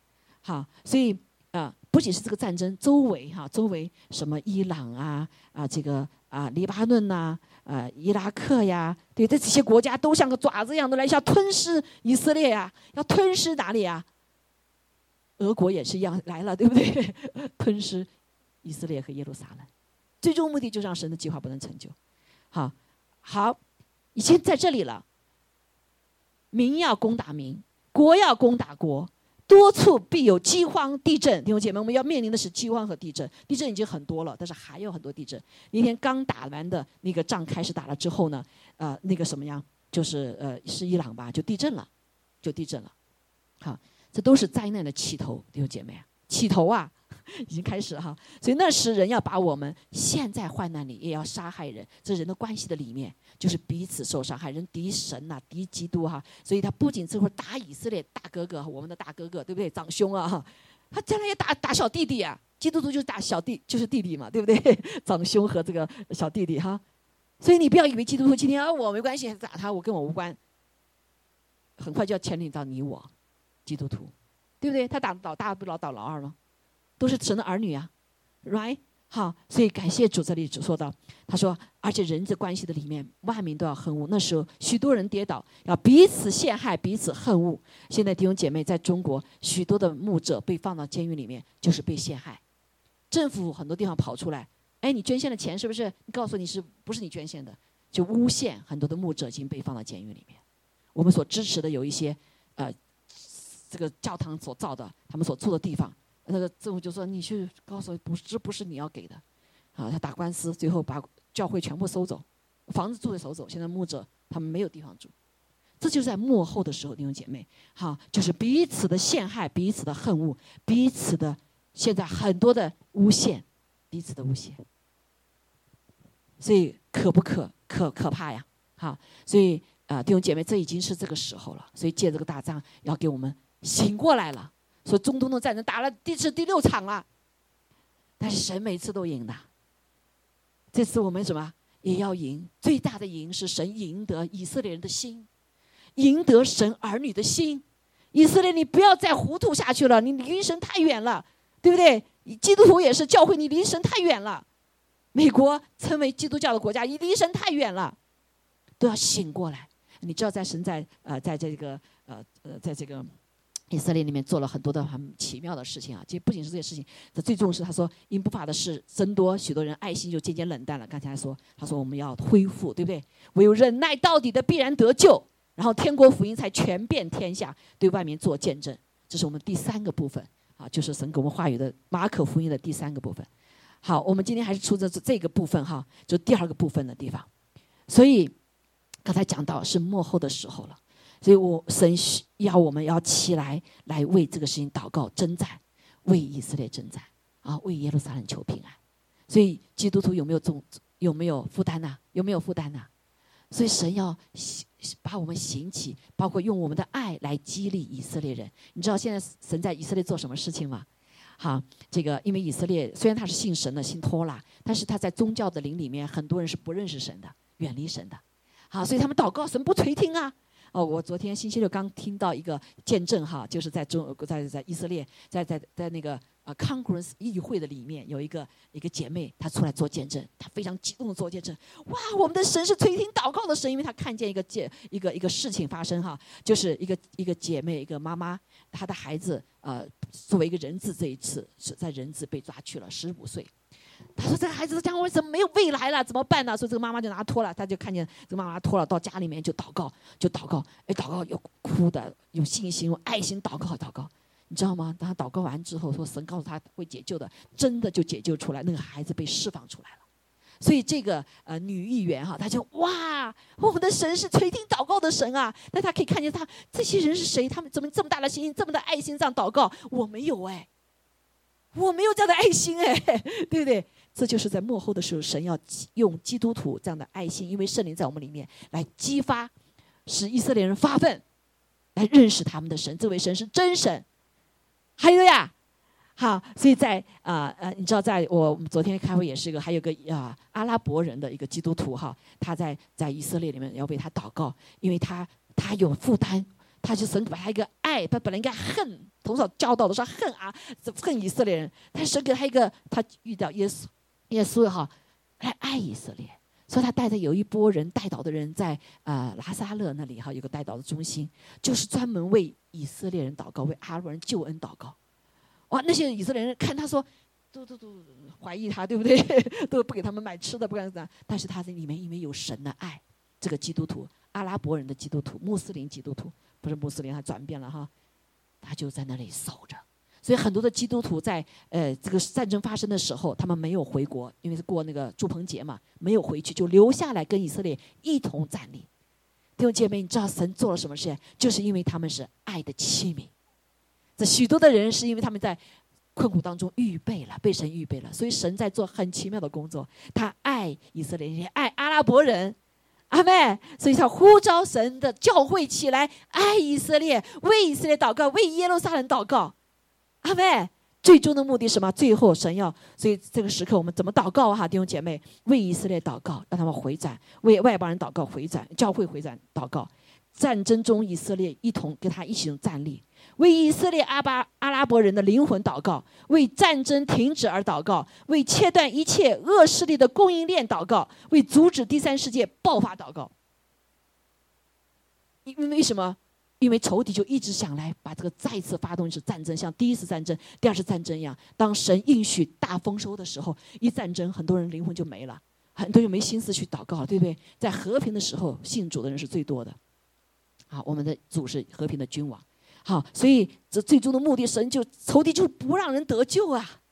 好，所以啊，不仅是这个战争周围哈，周围什么伊朗啊啊，这个啊黎巴嫩呐啊伊拉克呀，对，这些国家都像个爪子一样的来想吞噬以色列呀，要吞噬哪里呀？俄国也是一样来了，对不对？吞噬以色列和耶路撒冷，最终目的就是让神的计划不能成就。好，好，已经在这里了。民要攻打民，国要攻打国，多处必有饥荒、地震。弟兄姐妹，我们要面临的是饥荒和地震。地震已经很多了，但是还有很多地震。那天刚打完的那个仗开始打了之后呢，呃，那个什么样，就是呃，是伊朗吧，就地震了，就地震了。好。这都是灾难的起头，弟兄姐妹，起头啊，已经开始哈。所以那时人要把我们陷在患难里，也要杀害人。这人的关系的里面，就是彼此受伤害，人敌神呐，敌基督哈。所以他不仅这会儿打以色列大哥哥，我们的大哥哥，对不对？长兄啊哈，他 将来也打打小弟弟啊。基督徒就是打小弟，就是弟弟嘛，对不对？长兄和这个小弟弟哈。所以你不要以为基督徒今天啊我没关系，打他我跟我无关，很快就要牵连到你我。基督徒，对不对？他打老大不老打老二吗？都是神的儿女啊，right？好，所以感谢主这里主说到，他说，而且人际关系的里面，万民都要恨恶。那时候许多人跌倒，要彼此陷害，彼此恨恶。现在弟兄姐妹在中国，许多的牧者被放到监狱里面，就是被陷害。政府很多地方跑出来，哎，你捐献的钱是不是？告诉你是不是你捐献的？就诬陷很多的牧者已经被放到监狱里面。我们所支持的有一些，呃。这个教堂所造的，他们所住的地方，那个政府就说：“你去告诉，不，这不是你要给的，啊，他打官司，最后把教会全部收走，房子住的收走。现在牧者他们没有地方住，这就是在幕后的时候，弟兄姐妹，哈，就是彼此的陷害，彼此的恨恶，彼此的现在很多的诬陷，彼此的诬陷，所以可不可可可怕呀？哈，所以啊，弟兄姐妹，这已经是这个时候了，所以借这个大仗要给我们。醒过来了，说中东的战争打了第是第六场了，但是神每次都赢的。这次我们什么也要赢，最大的赢是神赢得以色列人的心，赢得神儿女的心。以色列，你不要再糊涂下去了，你离神太远了，对不对？基督徒也是教会，你离神太远了，美国成为基督教的国家，你离神太远了，都要醒过来。你知道，在神在呃，在这个呃呃，在这个以色列里面做了很多的很奇妙的事情啊。其实不仅是这些事情，他最重视他说，因不法的事增多，许多人爱心就渐渐冷淡了。刚才说，他说我们要恢复，对不对？唯有忍耐到底的，必然得救。然后天国福音才全遍天下，对外面做见证。这是我们第三个部分啊，就是神给我们话语的马可福音的第三个部分。好，我们今天还是出这这个部分哈，就第二个部分的地方。所以刚才讲到是幕后的时候了，所以我神要我们要起来来为这个事情祷告征战，为以色列征战啊，为耶路撒冷求平安。所以基督徒有没有重有没有负担呐？有没有负担呐？所以神要把我们兴起，包括用我们的爱来激励以色列人。你知道现在神在以色列做什么事情吗？好，这个因为以色列虽然他是信神的，信托拉，但是他在宗教的灵里面，很多人是不认识神的，远离神的。好，所以他们祷告神不垂听啊。哦，我昨天星期六刚听到一个见证哈，就是在中在在以色列，在在在那个。呃，Congress 议会的里面有一个一个姐妹，她出来做见证，她非常激动的做见证。哇，我们的神是垂听祷告的神，因为她看见一个见一个一个事情发生哈，就是一个一个姐妹一个妈妈，她的孩子呃作为一个人质，这一次是在人质被抓去了，十五岁。他说这个孩子将来怎么没有未来了？怎么办呢？所以这个妈妈就拿拖了，他就看见这个妈妈拖了到家里面就祷告，就祷告，哎，祷告有哭的，有信心，有爱心，祷告祷告。你知道吗？当他祷告完之后，说神告诉他会解救的，真的就解救出来，那个孩子被释放出来了。所以这个呃女议员哈，她就哇，我们的神是垂听祷告的神啊！那她可以看见他这些人是谁？他们怎么这么大的信心，这么的爱心这样祷告？我没有哎，我没有这样的爱心哎，对不对？这就是在幕后的时候，神要用基督徒这样的爱心，因为圣灵在我们里面来激发，使以色列人发奋，来认识他们的神。这位神是真神。还有呀，好，所以在啊呃，你知道，在我昨天开会也是一个，还有个啊阿拉伯人的一个基督徒哈，他在在以色列里面要为他祷告，因为他他有负担，他就神把他一个爱，他本来应该恨，从小教导的说恨啊，恨以色列人，但神给他一个，他遇到耶稣，耶稣哈来爱以色列，所以他带着有一波人带导的人在啊拉萨勒那里哈有个带导的中心，就是专门为。以色列人祷告，为阿拉伯人救恩祷告。哇，那些以色列人看他说，都都都怀疑他，对不对？都不给他们买吃的，不敢怎。但是他在里面因为有神的爱，这个基督徒，阿拉伯人的基督徒，穆斯林基督徒，不是穆斯林，他转变了哈，他就在那里守着。所以很多的基督徒在呃这个战争发生的时候，他们没有回国，因为是过那个祝棚节嘛，没有回去，就留下来跟以色列一同站立。弟兄姐妹，你知道神做了什么事？就是因为他们是爱的器皿。这许多的人是因为他们在困苦当中预备了，被神预备了，所以神在做很奇妙的工作。他爱以色列人，爱阿拉伯人，阿妹，所以他呼召神的教会起来，爱以色列，为以色列祷告，为耶路撒冷祷告，阿妹。最终的目的是什么？最后神要，所以这个时刻我们怎么祷告哈？弟兄姐妹，为以色列祷告，让他们回转；为外邦人祷告，回转；教会回转祷告。战争中，以色列一同跟他一起站立，为以色列阿巴阿拉伯人的灵魂祷告，为战争停止而祷告，为切断一切恶势力的供应链祷告，为阻止第三世界爆发祷告。因为什么？因为仇敌就一直想来把这个再次发动一次战争，像第一次战争、第二次战争一样。当神应许大丰收的时候，一战争，很多人灵魂就没了，很多人没心思去祷告，对不对？在和平的时候，信主的人是最多的。好，我们的主是和平的君王。好，所以这最终的目的，神就仇敌就不让人得救啊，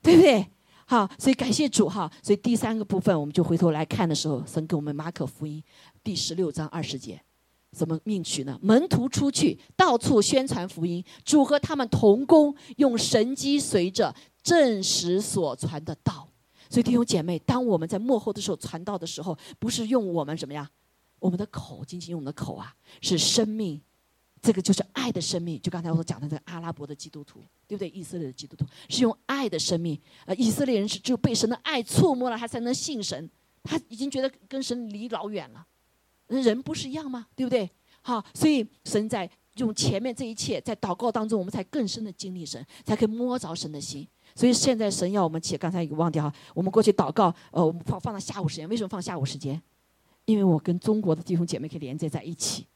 对不对？好，所以感谢主哈。所以第三个部分，我们就回头来看的时候，神给我们马可福音第十六章二十节。怎么命取呢？门徒出去，到处宣传福音，主和他们同工，用神机随着证实所传的道。所以弟兄姐妹，当我们在幕后的时候传道的时候，不是用我们什么呀？我们的口，仅仅用我们的口啊，是生命，这个就是爱的生命。就刚才我所讲的这个阿拉伯的基督徒，对不对？以色列的基督徒是用爱的生命。呃，以色列人是只有被神的爱触摸了，他才能信神。他已经觉得跟神离老远了。人不是一样吗？对不对？好，所以神在用前面这一切，在祷告当中，我们才更深的经历神，才可以摸着神的心。所以现在神要我们起，刚才忘掉哈，我们过去祷告，呃，我们放放到下午时间。为什么放下午时间？因为我跟中国的弟兄姐妹可以连接在一起。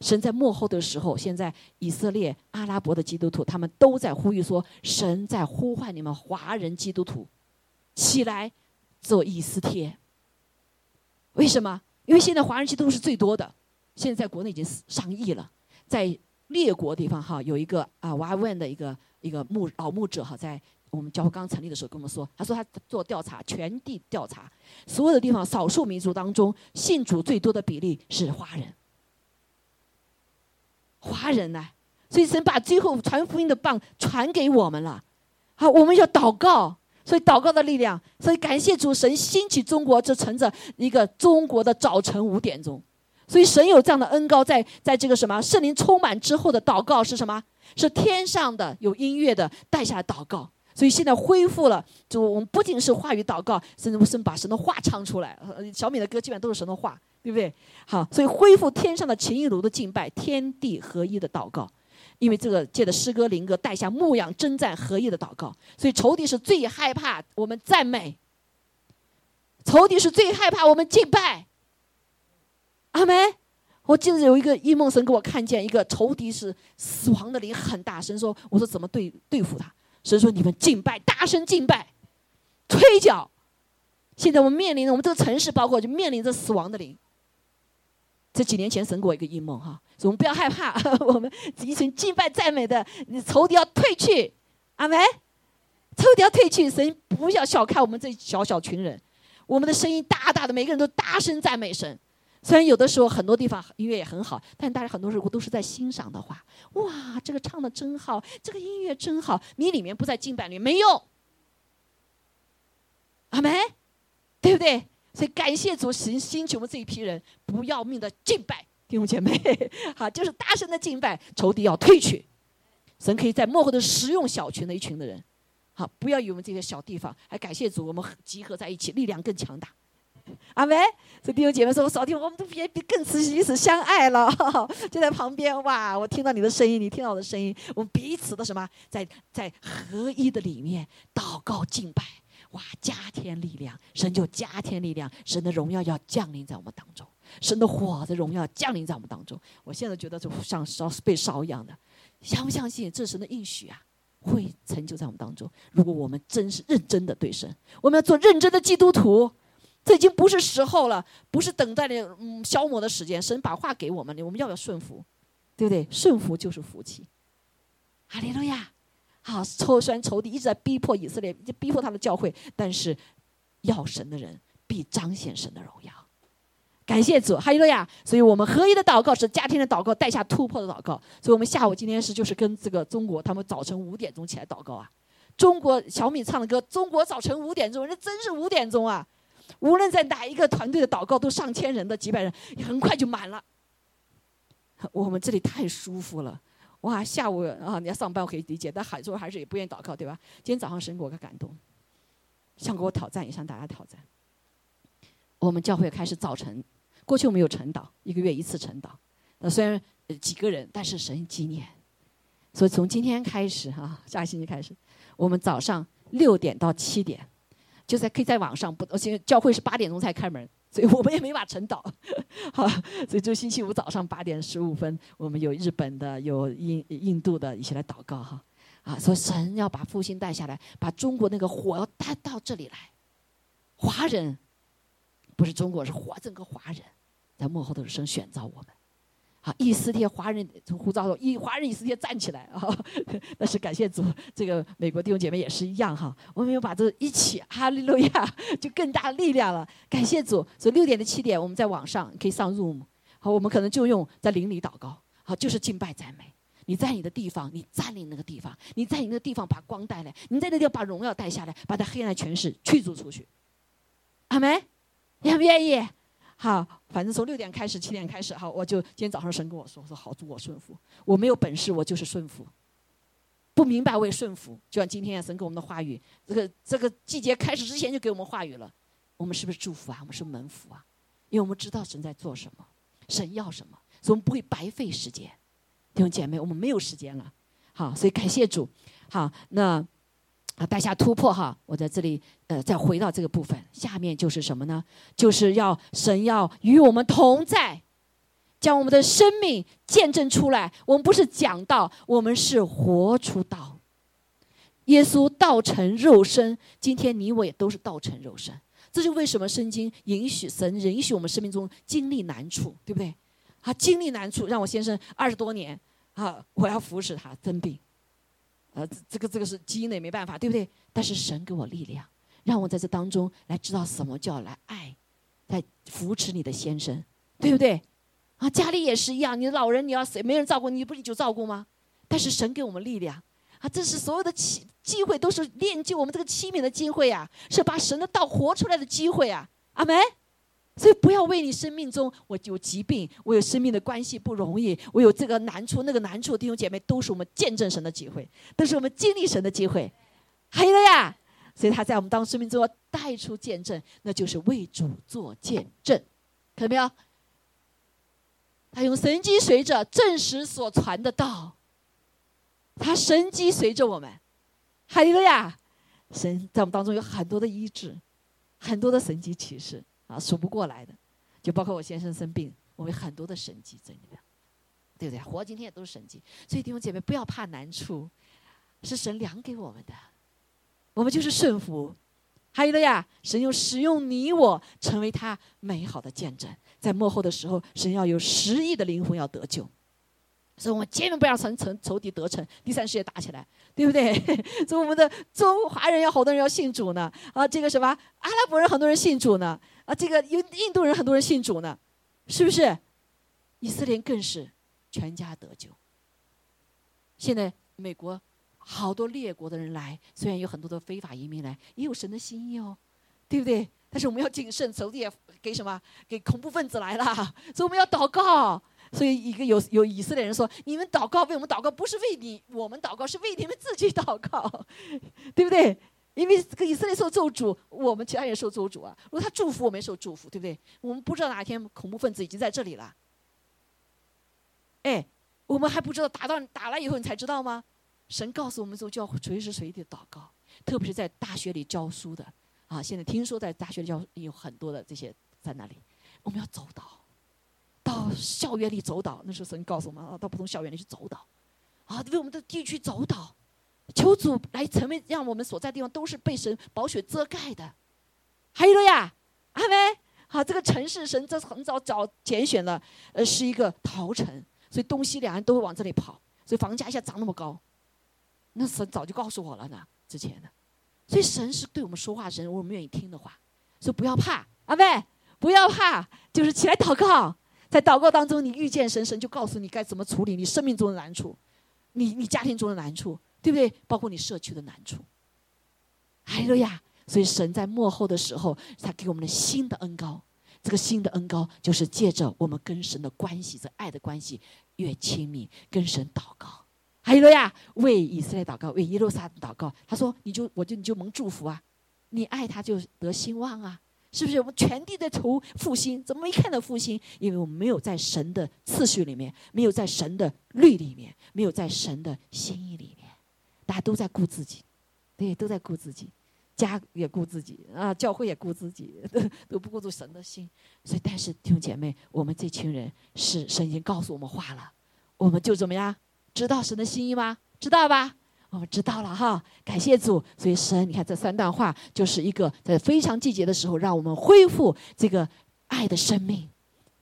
神在幕后的时候，现在以色列、阿拉伯的基督徒，他们都在呼吁说：神在呼唤你们华人基督徒起来做以斯帖。为什么？因为现在华人基督徒是最多的，现在在国内已经上亿了。在列国地方哈，有一个啊瓦问的一个一个牧老牧者哈，在我们教会刚成立的时候跟我们说，他说他做调查，全地调查，所有的地方少数民族当中信主最多的比例是华人。华人呢，所以神把最后传福音的棒传给我们了。好，我们要祷告，所以祷告的力量，所以感谢主神兴起中国，这乘着一个中国的早晨五点钟。所以神有这样的恩高，在在这个什么圣灵充满之后的祷告是什么？是天上的有音乐的带下来祷告。所以现在恢复了，就我们不仅是话语祷告，甚至神把神的话唱出来。小米的歌基本都是神的话。对不对？好，所以恢复天上的情意炉的敬拜，天地合一的祷告，因为这个借着诗歌灵歌带下牧养征战合一的祷告，所以仇敌是最害怕我们赞美，仇敌是最害怕我们敬拜。阿门。我记得有一个异梦神给我看见一个仇敌是死亡的灵很大，声说：“我说怎么对对付他？”神说：“你们敬拜，大声敬拜，吹角。”现在我们面临着我们这个城市，包括就面临着死亡的灵。这几年前神给我一个异梦哈，所以我们不要害怕，我们一群敬拜赞美的，你仇敌要退去，阿门。仇敌要退去，神不要小看我们这小小群人，我们的声音大大的，每个人都大声赞美神。虽然有的时候很多地方音乐也很好，但大家很多时候都是在欣赏的话，哇，这个唱的真好，这个音乐真好，你里面不在敬拜里没用，阿门，对不对？所以感谢主，神兴起我们这一批人，不要命的敬拜弟兄姐妹，好，就是大声的敬拜，仇敌要退去。神可以在幕后的使用小群的一群的人，好，不要以为我们这些小地方，还感谢主，我们集合在一起，力量更强大。阿门。所以弟兄姐妹说，我少听，我们都别比更此彼此相爱了，就在旁边哇，我听到你的声音，你听到我的声音，我们彼此的什么，在在合一的里面祷告敬拜。哇！加添力量，神就加添力量，神的荣耀要降临在我们当中，神的火的荣耀降临在我们当中。我现在觉得就像烧被烧一样的，相不相信这是神的应许啊？会成就在我们当中。如果我们真是认真的对神，我们要做认真的基督徒，这已经不是时候了，不是等待的嗯消磨的时间。神把话给我们，我们要不要顺服？对不对？顺服就是福气。哈利路亚。好，抽虽然仇敌一直在逼迫以色列，逼迫他的教会，但是要神的人必彰显神的荣耀。感谢主，哈利路亚！所以我们合一的祷告是家庭的祷告，带下突破的祷告。所以我们下午今天是就是跟这个中国，他们早晨五点钟起来祷告啊。中国小米唱的歌，中国早晨五点钟，那真是五点钟啊！无论在哪一个团队的祷告，都上千人的几百人，很快就满了。我们这里太舒服了。哇，下午啊，你要上班我可以理解，但海州还是也不愿意祷告，对吧？今天早上神给我个感动，想给我挑战，也向大家挑战。我们教会开始早晨，过去我们有晨祷，一个月一次晨祷。那虽然几个人，但是神纪念。所以从今天开始哈，下个星期开始，我们早上六点到七点，就在可以在网上不，而且教会是八点钟才开门。所以我们也没法晨祷，好，所以就星期五早上八点十五分，我们有日本的，有印印度的一起来祷告哈，啊，说神要把复兴带下来，把中国那个火要带到这里来，华人不是中国，是华整个华人，在幕后的神选召我们。啊，以斯帖华人从呼召说，以华人以斯帖站起来啊！那是感谢主，这个美国弟兄姐妹也是一样哈。我们要把这一起，哈利路亚，就更大力量了。感谢主，所以六点的七点，我们在网上可以上 Room，好，我们可能就用在邻里祷告，好，就是敬拜赞美。你在你的地方，你占领那个地方，你在你那个地方把光带来，你在那地方把荣耀带下来，把那黑暗权势驱逐出去。阿门，愿不愿意？好，反正从六点开始，七点开始，好，我就今天早上神跟我说，我说好，祝我顺服，我没有本事，我就是顺服，不明白我也顺服，就像今天神给我们的话语，这个这个季节开始之前就给我们话语了，我们是不是祝福啊？我们是门福啊？因为我们知道神在做什么，神要什么，所以我们不会白费时间，弟兄姐妹，我们没有时间了，好，所以感谢主，好，那啊，带下突破哈！我在这里呃，再回到这个部分，下面就是什么呢？就是要神要与我们同在，将我们的生命见证出来。我们不是讲道，我们是活出道。耶稣道成肉身，今天你我也都是道成肉身。这就为什么圣经允许神允许我们生命中经历难处，对不对？啊，经历难处，让我先生二十多年啊，我要服侍他生病。呃，这个这个是基因的，也没办法，对不对？但是神给我力量，让我在这当中来知道什么叫来爱，来扶持你的先生，对不对？啊，家里也是一样，你老人你要谁没人照顾，你不你就照顾吗？但是神给我们力量，啊，这是所有的机机会都是练就我们这个器皿的机会啊，是把神的道活出来的机会啊，阿门。所以不要为你生命中我有疾病，我有生命的关系不容易，我有这个难处那个难处，弟兄姐妹都是我们见证神的机会，都是我们经历神的机会，还有了呀。所以他在我们当生命中带出见证，那就是为主做见证，看到没有？他用神机随着证实所传的道，他神机随着我们，还有了呀。神在我们当中有很多的医治，很多的神迹启示。啊，数不过来的，就包括我先生生病，我们很多的神迹在里面，对不对？活今天也都是神迹，所以弟兄姐妹不要怕难处，是神量给我们的，我们就是顺服。还有的呀，神用使用你我成为他美好的见证，在幕后的时候，神要有十亿的灵魂要得救。所以我们千万不要成成仇敌得逞，第三世界打起来，对不对？所以我们的中华人有好多人要信主呢，啊，这个什么阿拉伯人很多人信主呢，啊，这个有印度人很多人信主呢，是不是？以色列更是全家得救。现在美国好多列国的人来，虽然有很多的非法移民来，也有神的心意哦，对不对？但是我们要谨慎，仇敌也给什么？给恐怖分子来了，所以我们要祷告。所以，一个有有以色列人说：“你们祷告为我们祷告，不是为你我们祷告，是为你们自己祷告，对不对？因为这个以色列受咒诅，我们其他人受咒诅啊。如果他祝福，我们也受祝福，对不对？我们不知道哪一天恐怖分子已经在这里了。哎，我们还不知道打到打了以后，你才知道吗？神告诉我们说，就要随时随地祷告，特别是在大学里教书的啊。现在听说在大学里教有很多的这些在那里，我们要走到。”到校园里走导，那时候神告诉我们啊，到不同校园里去走导，啊，为我们的地区走导，求主来成为让我们所在地方都是被神宝血遮盖的。还有了呀，阿妹，好，这个城市神这很早早拣选了，呃，是一个桃城，所以东西两岸都会往这里跑，所以房价一下涨那么高，那神早就告诉我了呢，之前的，所以神是对我们说话，神我们愿意听的话，所以不要怕，阿妹，不要怕，就是起来祷告。在祷告当中，你遇见神，神就告诉你该怎么处理你生命中的难处，你你家庭中的难处，对不对？包括你社区的难处。哎呦呀！所以神在幕后的时候，他给我们的新的恩高，这个新的恩高就是借着我们跟神的关系，这爱的关系越亲密，跟神祷告。还有呀，为以色列祷告，为耶路撒冷祷告。他说：“你就我就你就蒙祝福啊，你爱他就得兴旺啊。”是不是我们全地在求复兴？怎么没看到复兴？因为我们没有在神的次序里面，没有在神的律里面，没有在神的心意里面。大家都在顾自己，对，都在顾自己，家也顾自己啊，教会也顾自己，都不顾住神的心。所以，但是弟兄姐妹，我们这群人是神已经告诉我们话了，我们就怎么样？知道神的心意吗？知道吧？我们知道了哈，感谢主。所以神，你看这三段话，就是一个在非常季节的时候，让我们恢复这个爱的生命，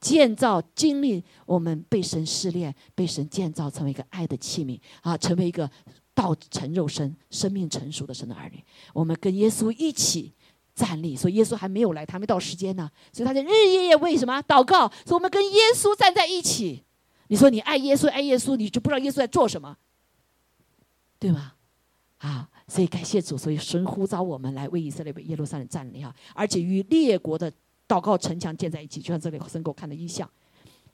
建造经历我们被神试炼，被神建造成为一个爱的器皿啊，成为一个道成肉身、生命成熟的神的儿女。我们跟耶稣一起站立，所以耶稣还没有来，他没到时间呢，所以他在日日夜夜为什么祷告？所以我们跟耶稣站在一起。你说你爱耶稣，爱耶稣，你就不知道耶稣在做什么。对吗？啊，所以感谢主，所以神呼召我们来为以色列、为耶路撒冷站立哈，而且与列国的祷告城墙建在一起，就像这里神给我看的意象。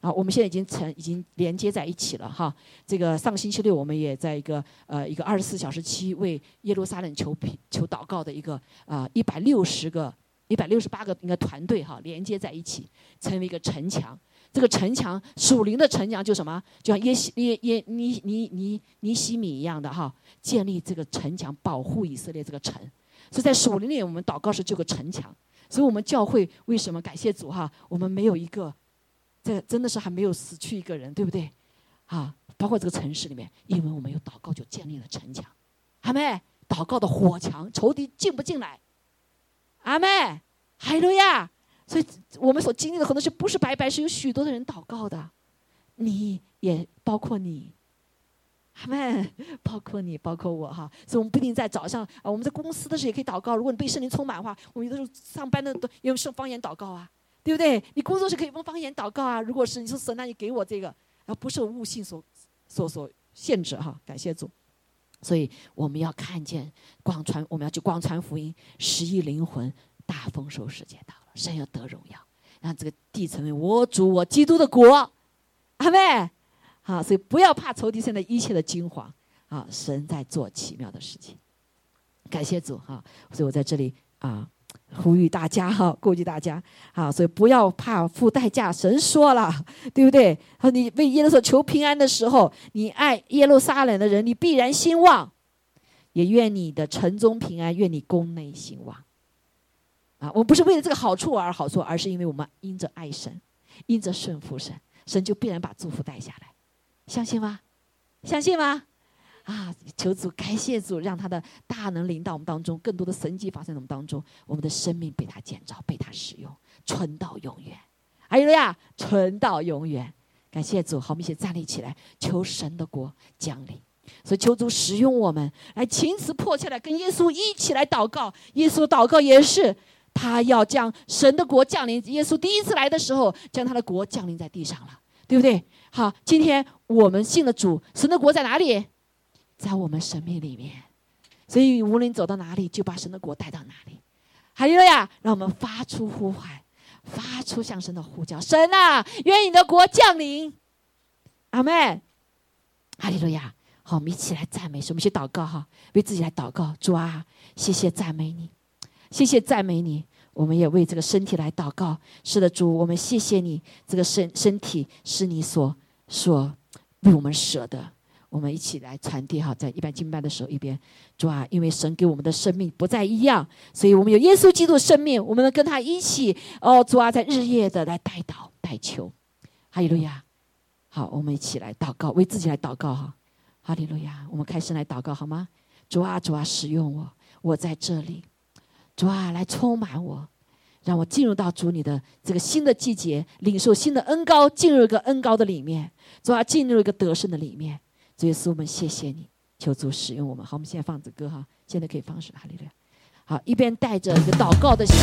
啊，我们现在已经成已经连接在一起了哈。这个上个星期六，我们也在一个呃一个二十四小时期为耶路撒冷求求祷告的一个啊一百六十个一百六十八个应该团队哈，连接在一起，成为一个城墙。这个城墙属灵的城墙就什么？就像耶西耶耶尼尼尼尼西米一样的哈，建立这个城墙，保护以色列这个城。所以在属灵里，我们祷告是这个城墙。所以我们教会为什么感谢主哈？我们没有一个，这真的是还没有死去一个人，对不对？啊，包括这个城市里面，因为我们有祷告，就建立了城墙。阿妹，祷告的火墙，仇敌进不进来？阿妹，海路亚。所以我们所经历的很多事不是白白，是有许多的人祷告的，你也包括你，阿妹，包括你，包括我哈。所以我们不一定在早上，我们在公司的时候也可以祷告。如果你被圣灵充满的话，我们有的时候上班的都用圣方言祷告啊，对不对？你工作时可以用方言祷告啊。如果是你说神，那你给我这个，而不受悟性所所所限制哈。感谢主。所以我们要看见广传，我们要去广传福音，十亿灵魂大丰收世界到了。神要得荣耀，让这个地成为我主我基督的国，阿妹，好，所以不要怕仇敌现在一切的惊慌，啊，神在做奇妙的事情，感谢主哈，所以我在这里啊呼吁大家哈，顾及大家，啊，所以不要怕付代价，神说了，对不对？和你为耶路撒求平安的时候，你爱耶路撒冷的人，你必然兴旺，也愿你的城中平安，愿你宫内兴旺。啊，我不是为了这个好处而好处，而是因为我们因着爱神，因着顺服神，神就必然把祝福带下来，相信吗？相信吗？啊，求主感谢主，让他的大能临到我们当中，更多的神迹发生在我们当中，我们的生命被他建造，被他使用，存到永远。还有了呀，存到永远。感谢主，好，我们一起站立起来，求神的国降临。所以求主使用我们，来情辞迫切来跟耶稣一起来祷告。耶稣祷告也是。他要将神的国降临。耶稣第一次来的时候，将他的国降临在地上了，对不对？好，今天我们信了主，神的国在哪里？在我们生命里面。所以无论走到哪里，就把神的国带到哪里。还有呀，让我们发出呼喊，发出向神的呼叫：神啊，愿你的国降临。阿门。哈利路亚。好，我们一起来赞美，我们一起祷告哈，为自己来祷告。主啊，谢谢赞美你。谢谢赞美你，我们也为这个身体来祷告。是的，主，我们谢谢你，这个身身体是你所所为我们舍的。我们一起来传递哈，在一般敬拜的时候，一边主啊，因为神给我们的生命不再一样，所以我们有耶稣基督生命，我们能跟他一起哦，主啊，在日夜的来代祷代求。哈利路亚！好，我们一起来祷告，为自己来祷告哈。哈利路亚！我们开始来祷告好吗？主啊，主啊，使用我，我在这里。主啊，来充满我，让我进入到主你的这个新的季节，领受新的恩高，进入一个恩高的里面。主啊，进入一个得胜的里面。主耶稣，我们谢谢你，求主使用我们。好，我们现在放着歌哈，现在可以放手哈利路亚。好，一边带着一个祷告的心，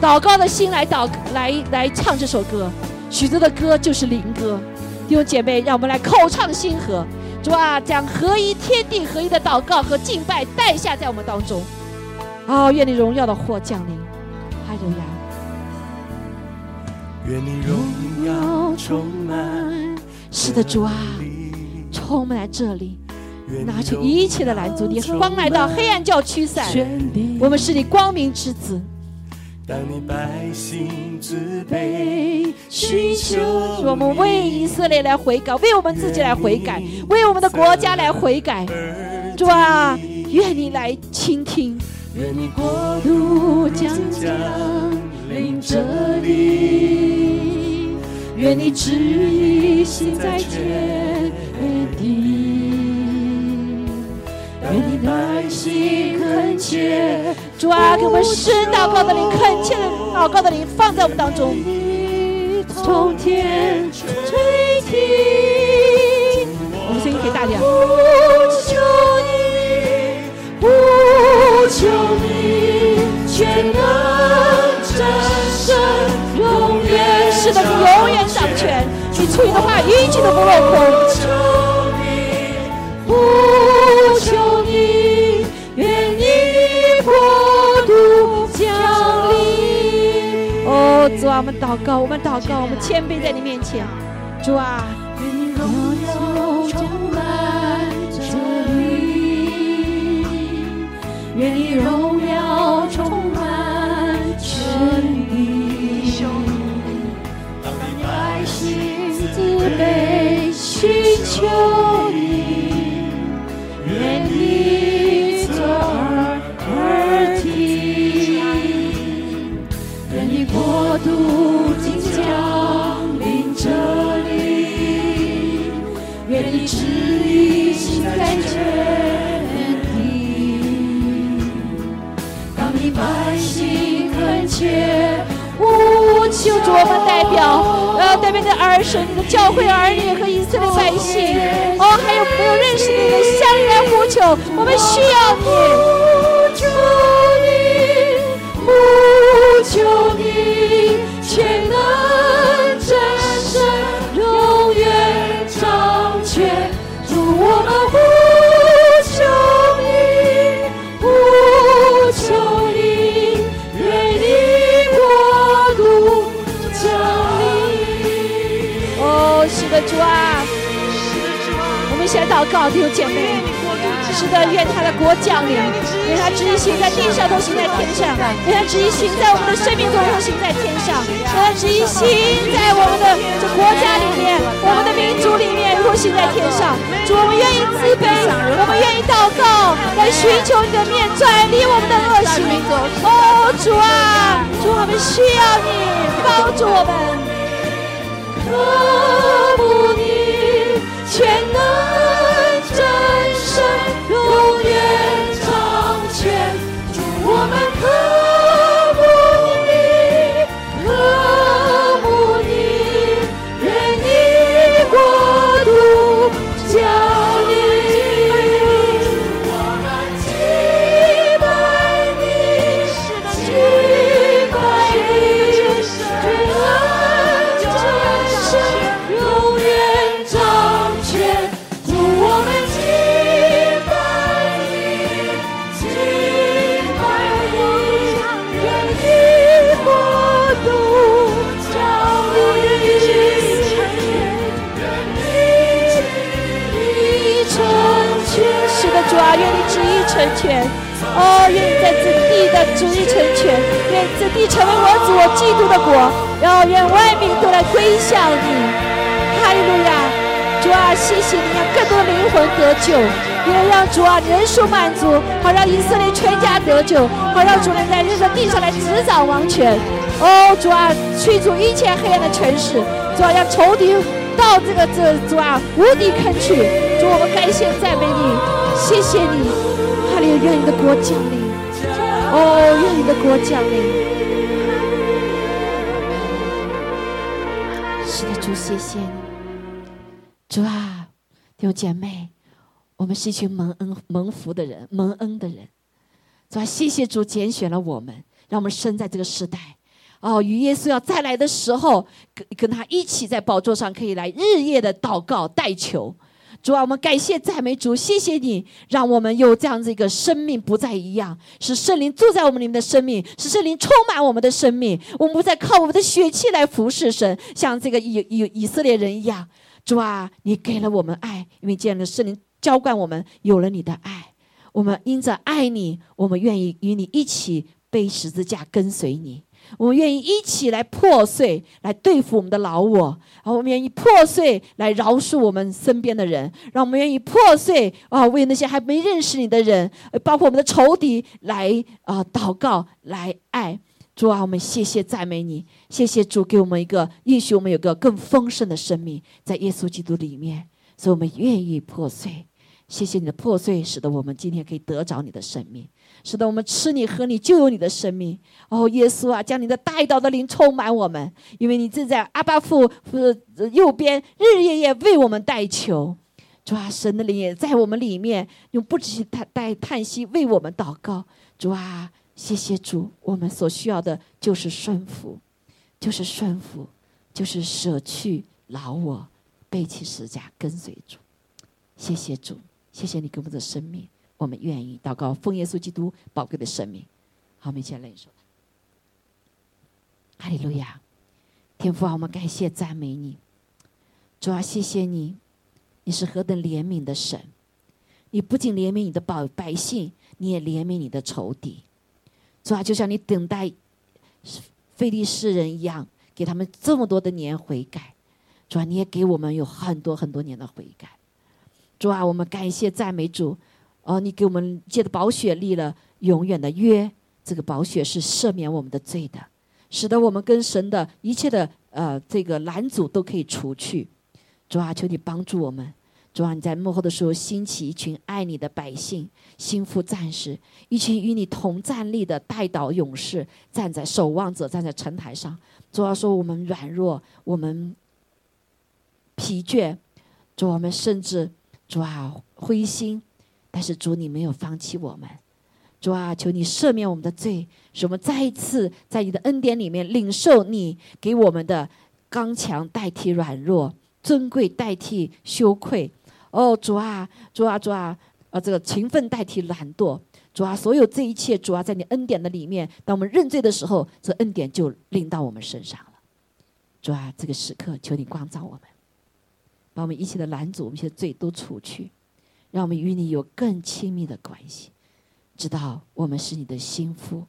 祷告的心来祷来来唱这首歌。许多的歌就是灵歌，弟兄姐妹，让我们来口唱心和。主啊，将合一天地合一的祷告和敬拜带下在我们当中。哦，愿你荣耀的火降临，哈利路亚。愿你荣耀充满，是的，主啊，充满在这里，拿出一切的拦阻，你光来到黑暗就要驱散。我们是你光明之子。当你百姓自卑，需求我们为以色列来悔改，为我们自己来悔改，为我们的国家来悔改。主啊，愿你来倾听。愿你国度将降临这里，愿你旨意行在全地，愿你百姓恳切，主啊，给我们神祷告的灵，恳切的祷告的灵放在我们当中，从天垂听，我们声音可以大点。求你全能战胜，永远是的，你永远掌权。你出于的话，一句都不落空。我求你，愿你国度降临。哦，主啊，我们祷告，我们祷告，我们谦卑在你面前，主啊。愿你荣耀充满这里，愿你荣耀充满全地。当你百姓自卑、寻求。侧耳耳听，愿你国度即将临这里，愿你旨意行在全地。当你百姓恳切呼求，主我们代表，边的儿孙、你的教会儿女和以色列百姓，哦，还有没有认识你的，向你来呼求，我们需要你，祷告，弟兄姐妹。是的，愿他的国降临，愿他旨意行在地上，都行在天上；愿他旨意行在我们的生命中，都行在天上；愿他旨意行在我们的这国家里面，我们的民族里面，同行在天上。主，我们愿意自卑，我们愿意祷告，来寻求你的面，转离我们的恶行。哦，主啊，主，我们需要你帮助我们。的旨意成全，愿这地成为我主我基督的国，然后愿万民都来归向你。哈利路亚！主啊，谢谢你，让更多灵魂得救，也让主啊人数满足，好让以色列全家得救，好让主能在这个地上来执掌王权。哦，主啊，驱逐一切黑暗的权势，主啊，让仇敌到这个这主啊无底坑去。主，我们感谢赞美你，谢谢你，哈利，愿你的国降临。哦，愿你的国降临。是的，主，谢谢你。主啊，弟兄姐妹，我们是一群蒙恩蒙福的人，蒙恩的人。主啊，谢谢主拣选了我们，让我们生在这个时代。哦，与耶稣要再来的时候，跟跟他一起在宝座上可以来日夜的祷告代求。主啊，我们感谢赞美主，谢谢你让我们有这样子一个生命不再一样，使圣灵住在我们里面的生命，使圣灵充满我们的生命。我们不再靠我们的血气来服侍神，像这个以以以色列人一样。主啊，你给了我们爱，因为这样的圣灵浇灌我们，有了你的爱，我们因着爱你，我们愿意与你一起背十字架跟随你。我们愿意一起来破碎，来对付我们的老我；然后我们愿意破碎来饶恕我们身边的人，让我们愿意破碎啊，为那些还没认识你的人，包括我们的仇敌来啊祷告，来爱。主啊，我们谢谢赞美你，谢谢主给我们一个允许，我们有个更丰盛的生命在耶稣基督里面，所以我们愿意破碎。谢谢你的破碎，使得我们今天可以得着你的生命，使得我们吃你喝你就有你的生命。哦，耶稣啊，将你的大道的灵充满我们，因为你正在阿巴父呃右边日日夜夜为我们代求。主啊，神的灵也在我们里面，用不止叹带叹息为我们祷告。主啊，谢谢主，我们所需要的就是顺服，就是顺服，就是舍去老我，背起十字架跟随主。谢谢主，谢谢你给我们的生命，我们愿意祷告，奉耶稣基督宝贵的生命。好，我们一起来领受。哈利路亚，天父啊，我们感谢赞美你。主啊，谢谢你，你是何等怜悯的神。你不仅怜悯你的百百姓，你也怜悯你的仇敌。主啊，就像你等待非利士人一样，给他们这么多的年悔改。主啊，你也给我们有很多很多年的悔改。主啊，我们感谢赞美主。哦，你给我们借的宝血立了永远的约，这个宝血是赦免我们的罪的，使得我们跟神的一切的呃这个拦阻都可以除去。主啊，求你帮助我们。主啊，你在幕后的时候兴起一群爱你的百姓，心腹战士，一群与你同站立的代祷勇士，站在守望者，站在城台上。主啊，说我们软弱，我们疲倦，主我们甚至主啊灰心，但是主你没有放弃我们。主啊，求你赦免我们的罪，使我们再一次在你的恩典里面领受你给我们的刚强代替软弱，尊贵代替羞愧。哦，主啊，主啊，主啊，呃，这个勤奋代替懒惰，主啊，所有这一切，主啊，在你恩典的里面，当我们认罪的时候，这恩典就临到我们身上了。主啊，这个时刻，求你光照我们，把我们一切的拦阻、我们一切罪都除去，让我们与你有更亲密的关系，知道我们是你的心腹，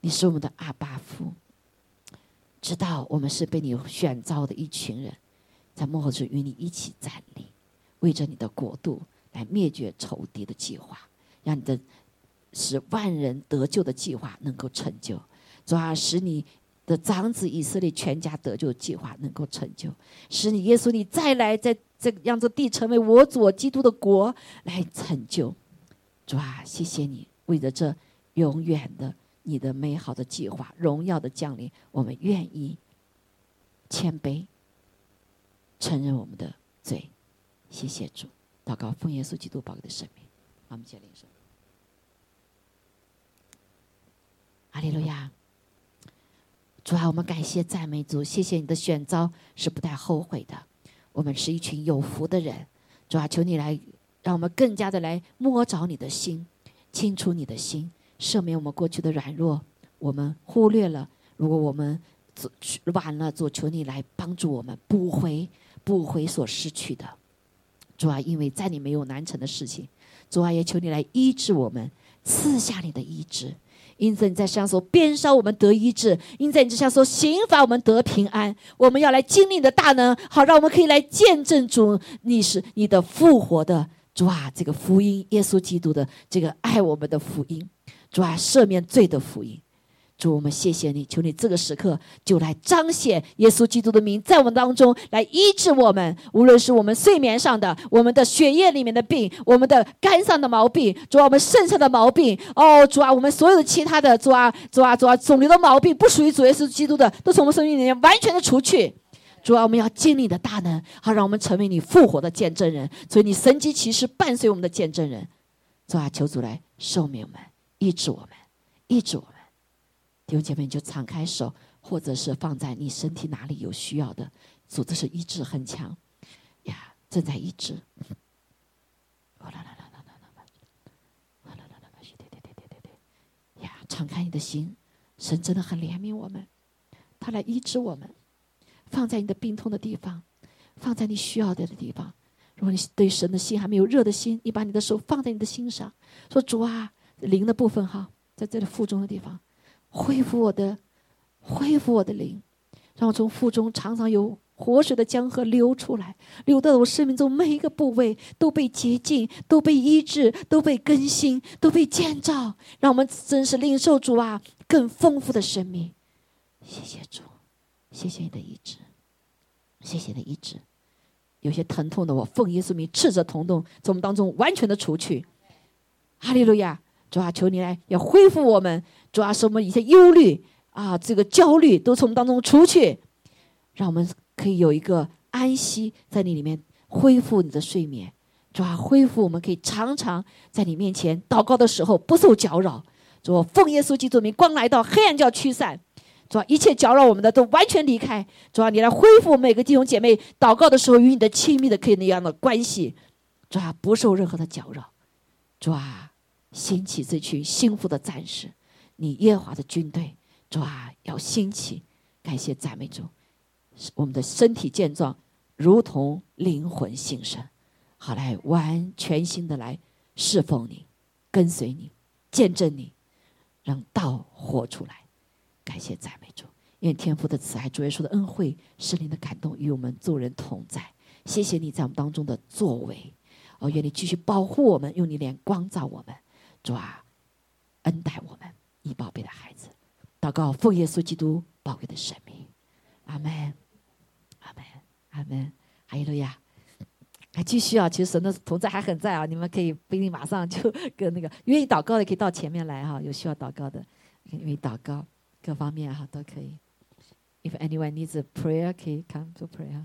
你是我们的阿巴夫，知道我们是被你选召的一群人，在幕后是与你一起站立。为着你的国度来灭绝仇敌的计划，让你的使万人得救的计划能够成就，主啊，使你的长子以色列全家得救计划能够成就，使你耶稣你再来，在这让这地成为我主基督的国来成就。主啊，谢谢你，为着这永远的你的美好的计划、荣耀的降临，我们愿意谦卑承认我们的罪。谢谢主，祷告奉耶稣基督宝贵的生命，阿门。接领受。阿利路亚，主啊，我们感谢赞美主，谢谢你的选召是不带后悔的。我们是一群有福的人，主啊，求你来让我们更加的来摸着你的心，清楚你的心，赦免我们过去的软弱，我们忽略了。如果我们做晚了，主求你来帮助我们补回补回所失去的。主啊，因为在你没有难成的事情，主啊，也求你来医治我们，赐下你的医治。因此你在上说，鞭伤我们得医治；因在你之下说，刑罚我们得平安。我们要来经历你的大能，好让我们可以来见证主，你是你的复活的主啊，这个福音，耶稣基督的这个爱我们的福音，主啊，赦免罪的福音。主，我们谢谢你，求你这个时刻就来彰显耶稣基督的名，在我们当中来医治我们，无论是我们睡眠上的、我们的血液里面的病、我们的肝上的毛病，主啊，我们肾上的毛病，哦，主啊，我们所有的其他的主啊，主啊，主啊，肿瘤的毛病，不属于主耶稣基督的，都从我们生命里面完全的除去。主啊，我们要经历的大能，好让我们成为你复活的见证人，所以你神迹奇事伴随我们的见证人。主啊，求主来赦免我们，医治我们，医治我们。弟兄姐妹，你就敞开手，或者是放在你身体哪里有需要的，主这是医治很强呀，正在医治。呀，敞开你的心，神真的很怜悯我们，他来医治我们，放在你的病痛的地方，放在你需要的的地方。如果你对神的心还没有热的心，你把你的手放在你的心上，说主啊，灵的部分哈，在这里腹中的地方。恢复我的，恢复我的灵，让我从腹中常常有活水的江河流出来，流到我生命中每一个部位都被洁净，都被医治，都被更新，都被建造。让我们真是领受主啊更丰富的生命。谢谢主，谢谢你的医治，谢谢你的医治。有些疼痛的，我奉耶稣名斥责疼痛，从我们当中完全的除去。哈利路亚。主啊，求你来要恢复我们，主啊，使我们一些忧虑啊，这个焦虑都从当中出去，让我们可以有一个安息在你里面，恢复你的睡眠，主啊，恢复我们可以常常在你面前祷告的时候不受搅扰。主啊，奉耶稣基督名，光来到黑暗就要驱散，主啊，一切搅扰我们的都完全离开。主啊，你来恢复每个弟兄姐妹祷告的时候与你的亲密的可以那样的关系，主啊，不受任何的搅扰，主啊。兴起这群幸福的战士，你耶和华的军队，主啊，要兴起！感谢赞美主，我们的身体健壮，如同灵魂新生，好来完全新的来侍奉你，跟随你，见证你，让道活出来。感谢赞美主，愿天父的慈爱、主耶稣的恩惠、圣灵的感动与我们众人同在。谢谢你在我们当中的作为，哦，愿你继续保护我们，用你脸光照我们，主啊，恩待我们，你宝贝的孩子。祷告，奉耶稣基督宝贵的生命，阿门，阿门，阿门。哈利路亚！还继续啊，其实神的同在还很在啊，你们可以不一定马上就跟那个愿意祷告的可以到前面来哈，有需要祷告的，愿意祷告各方面哈都可以。If anyone needs a prayer, can come to prayer.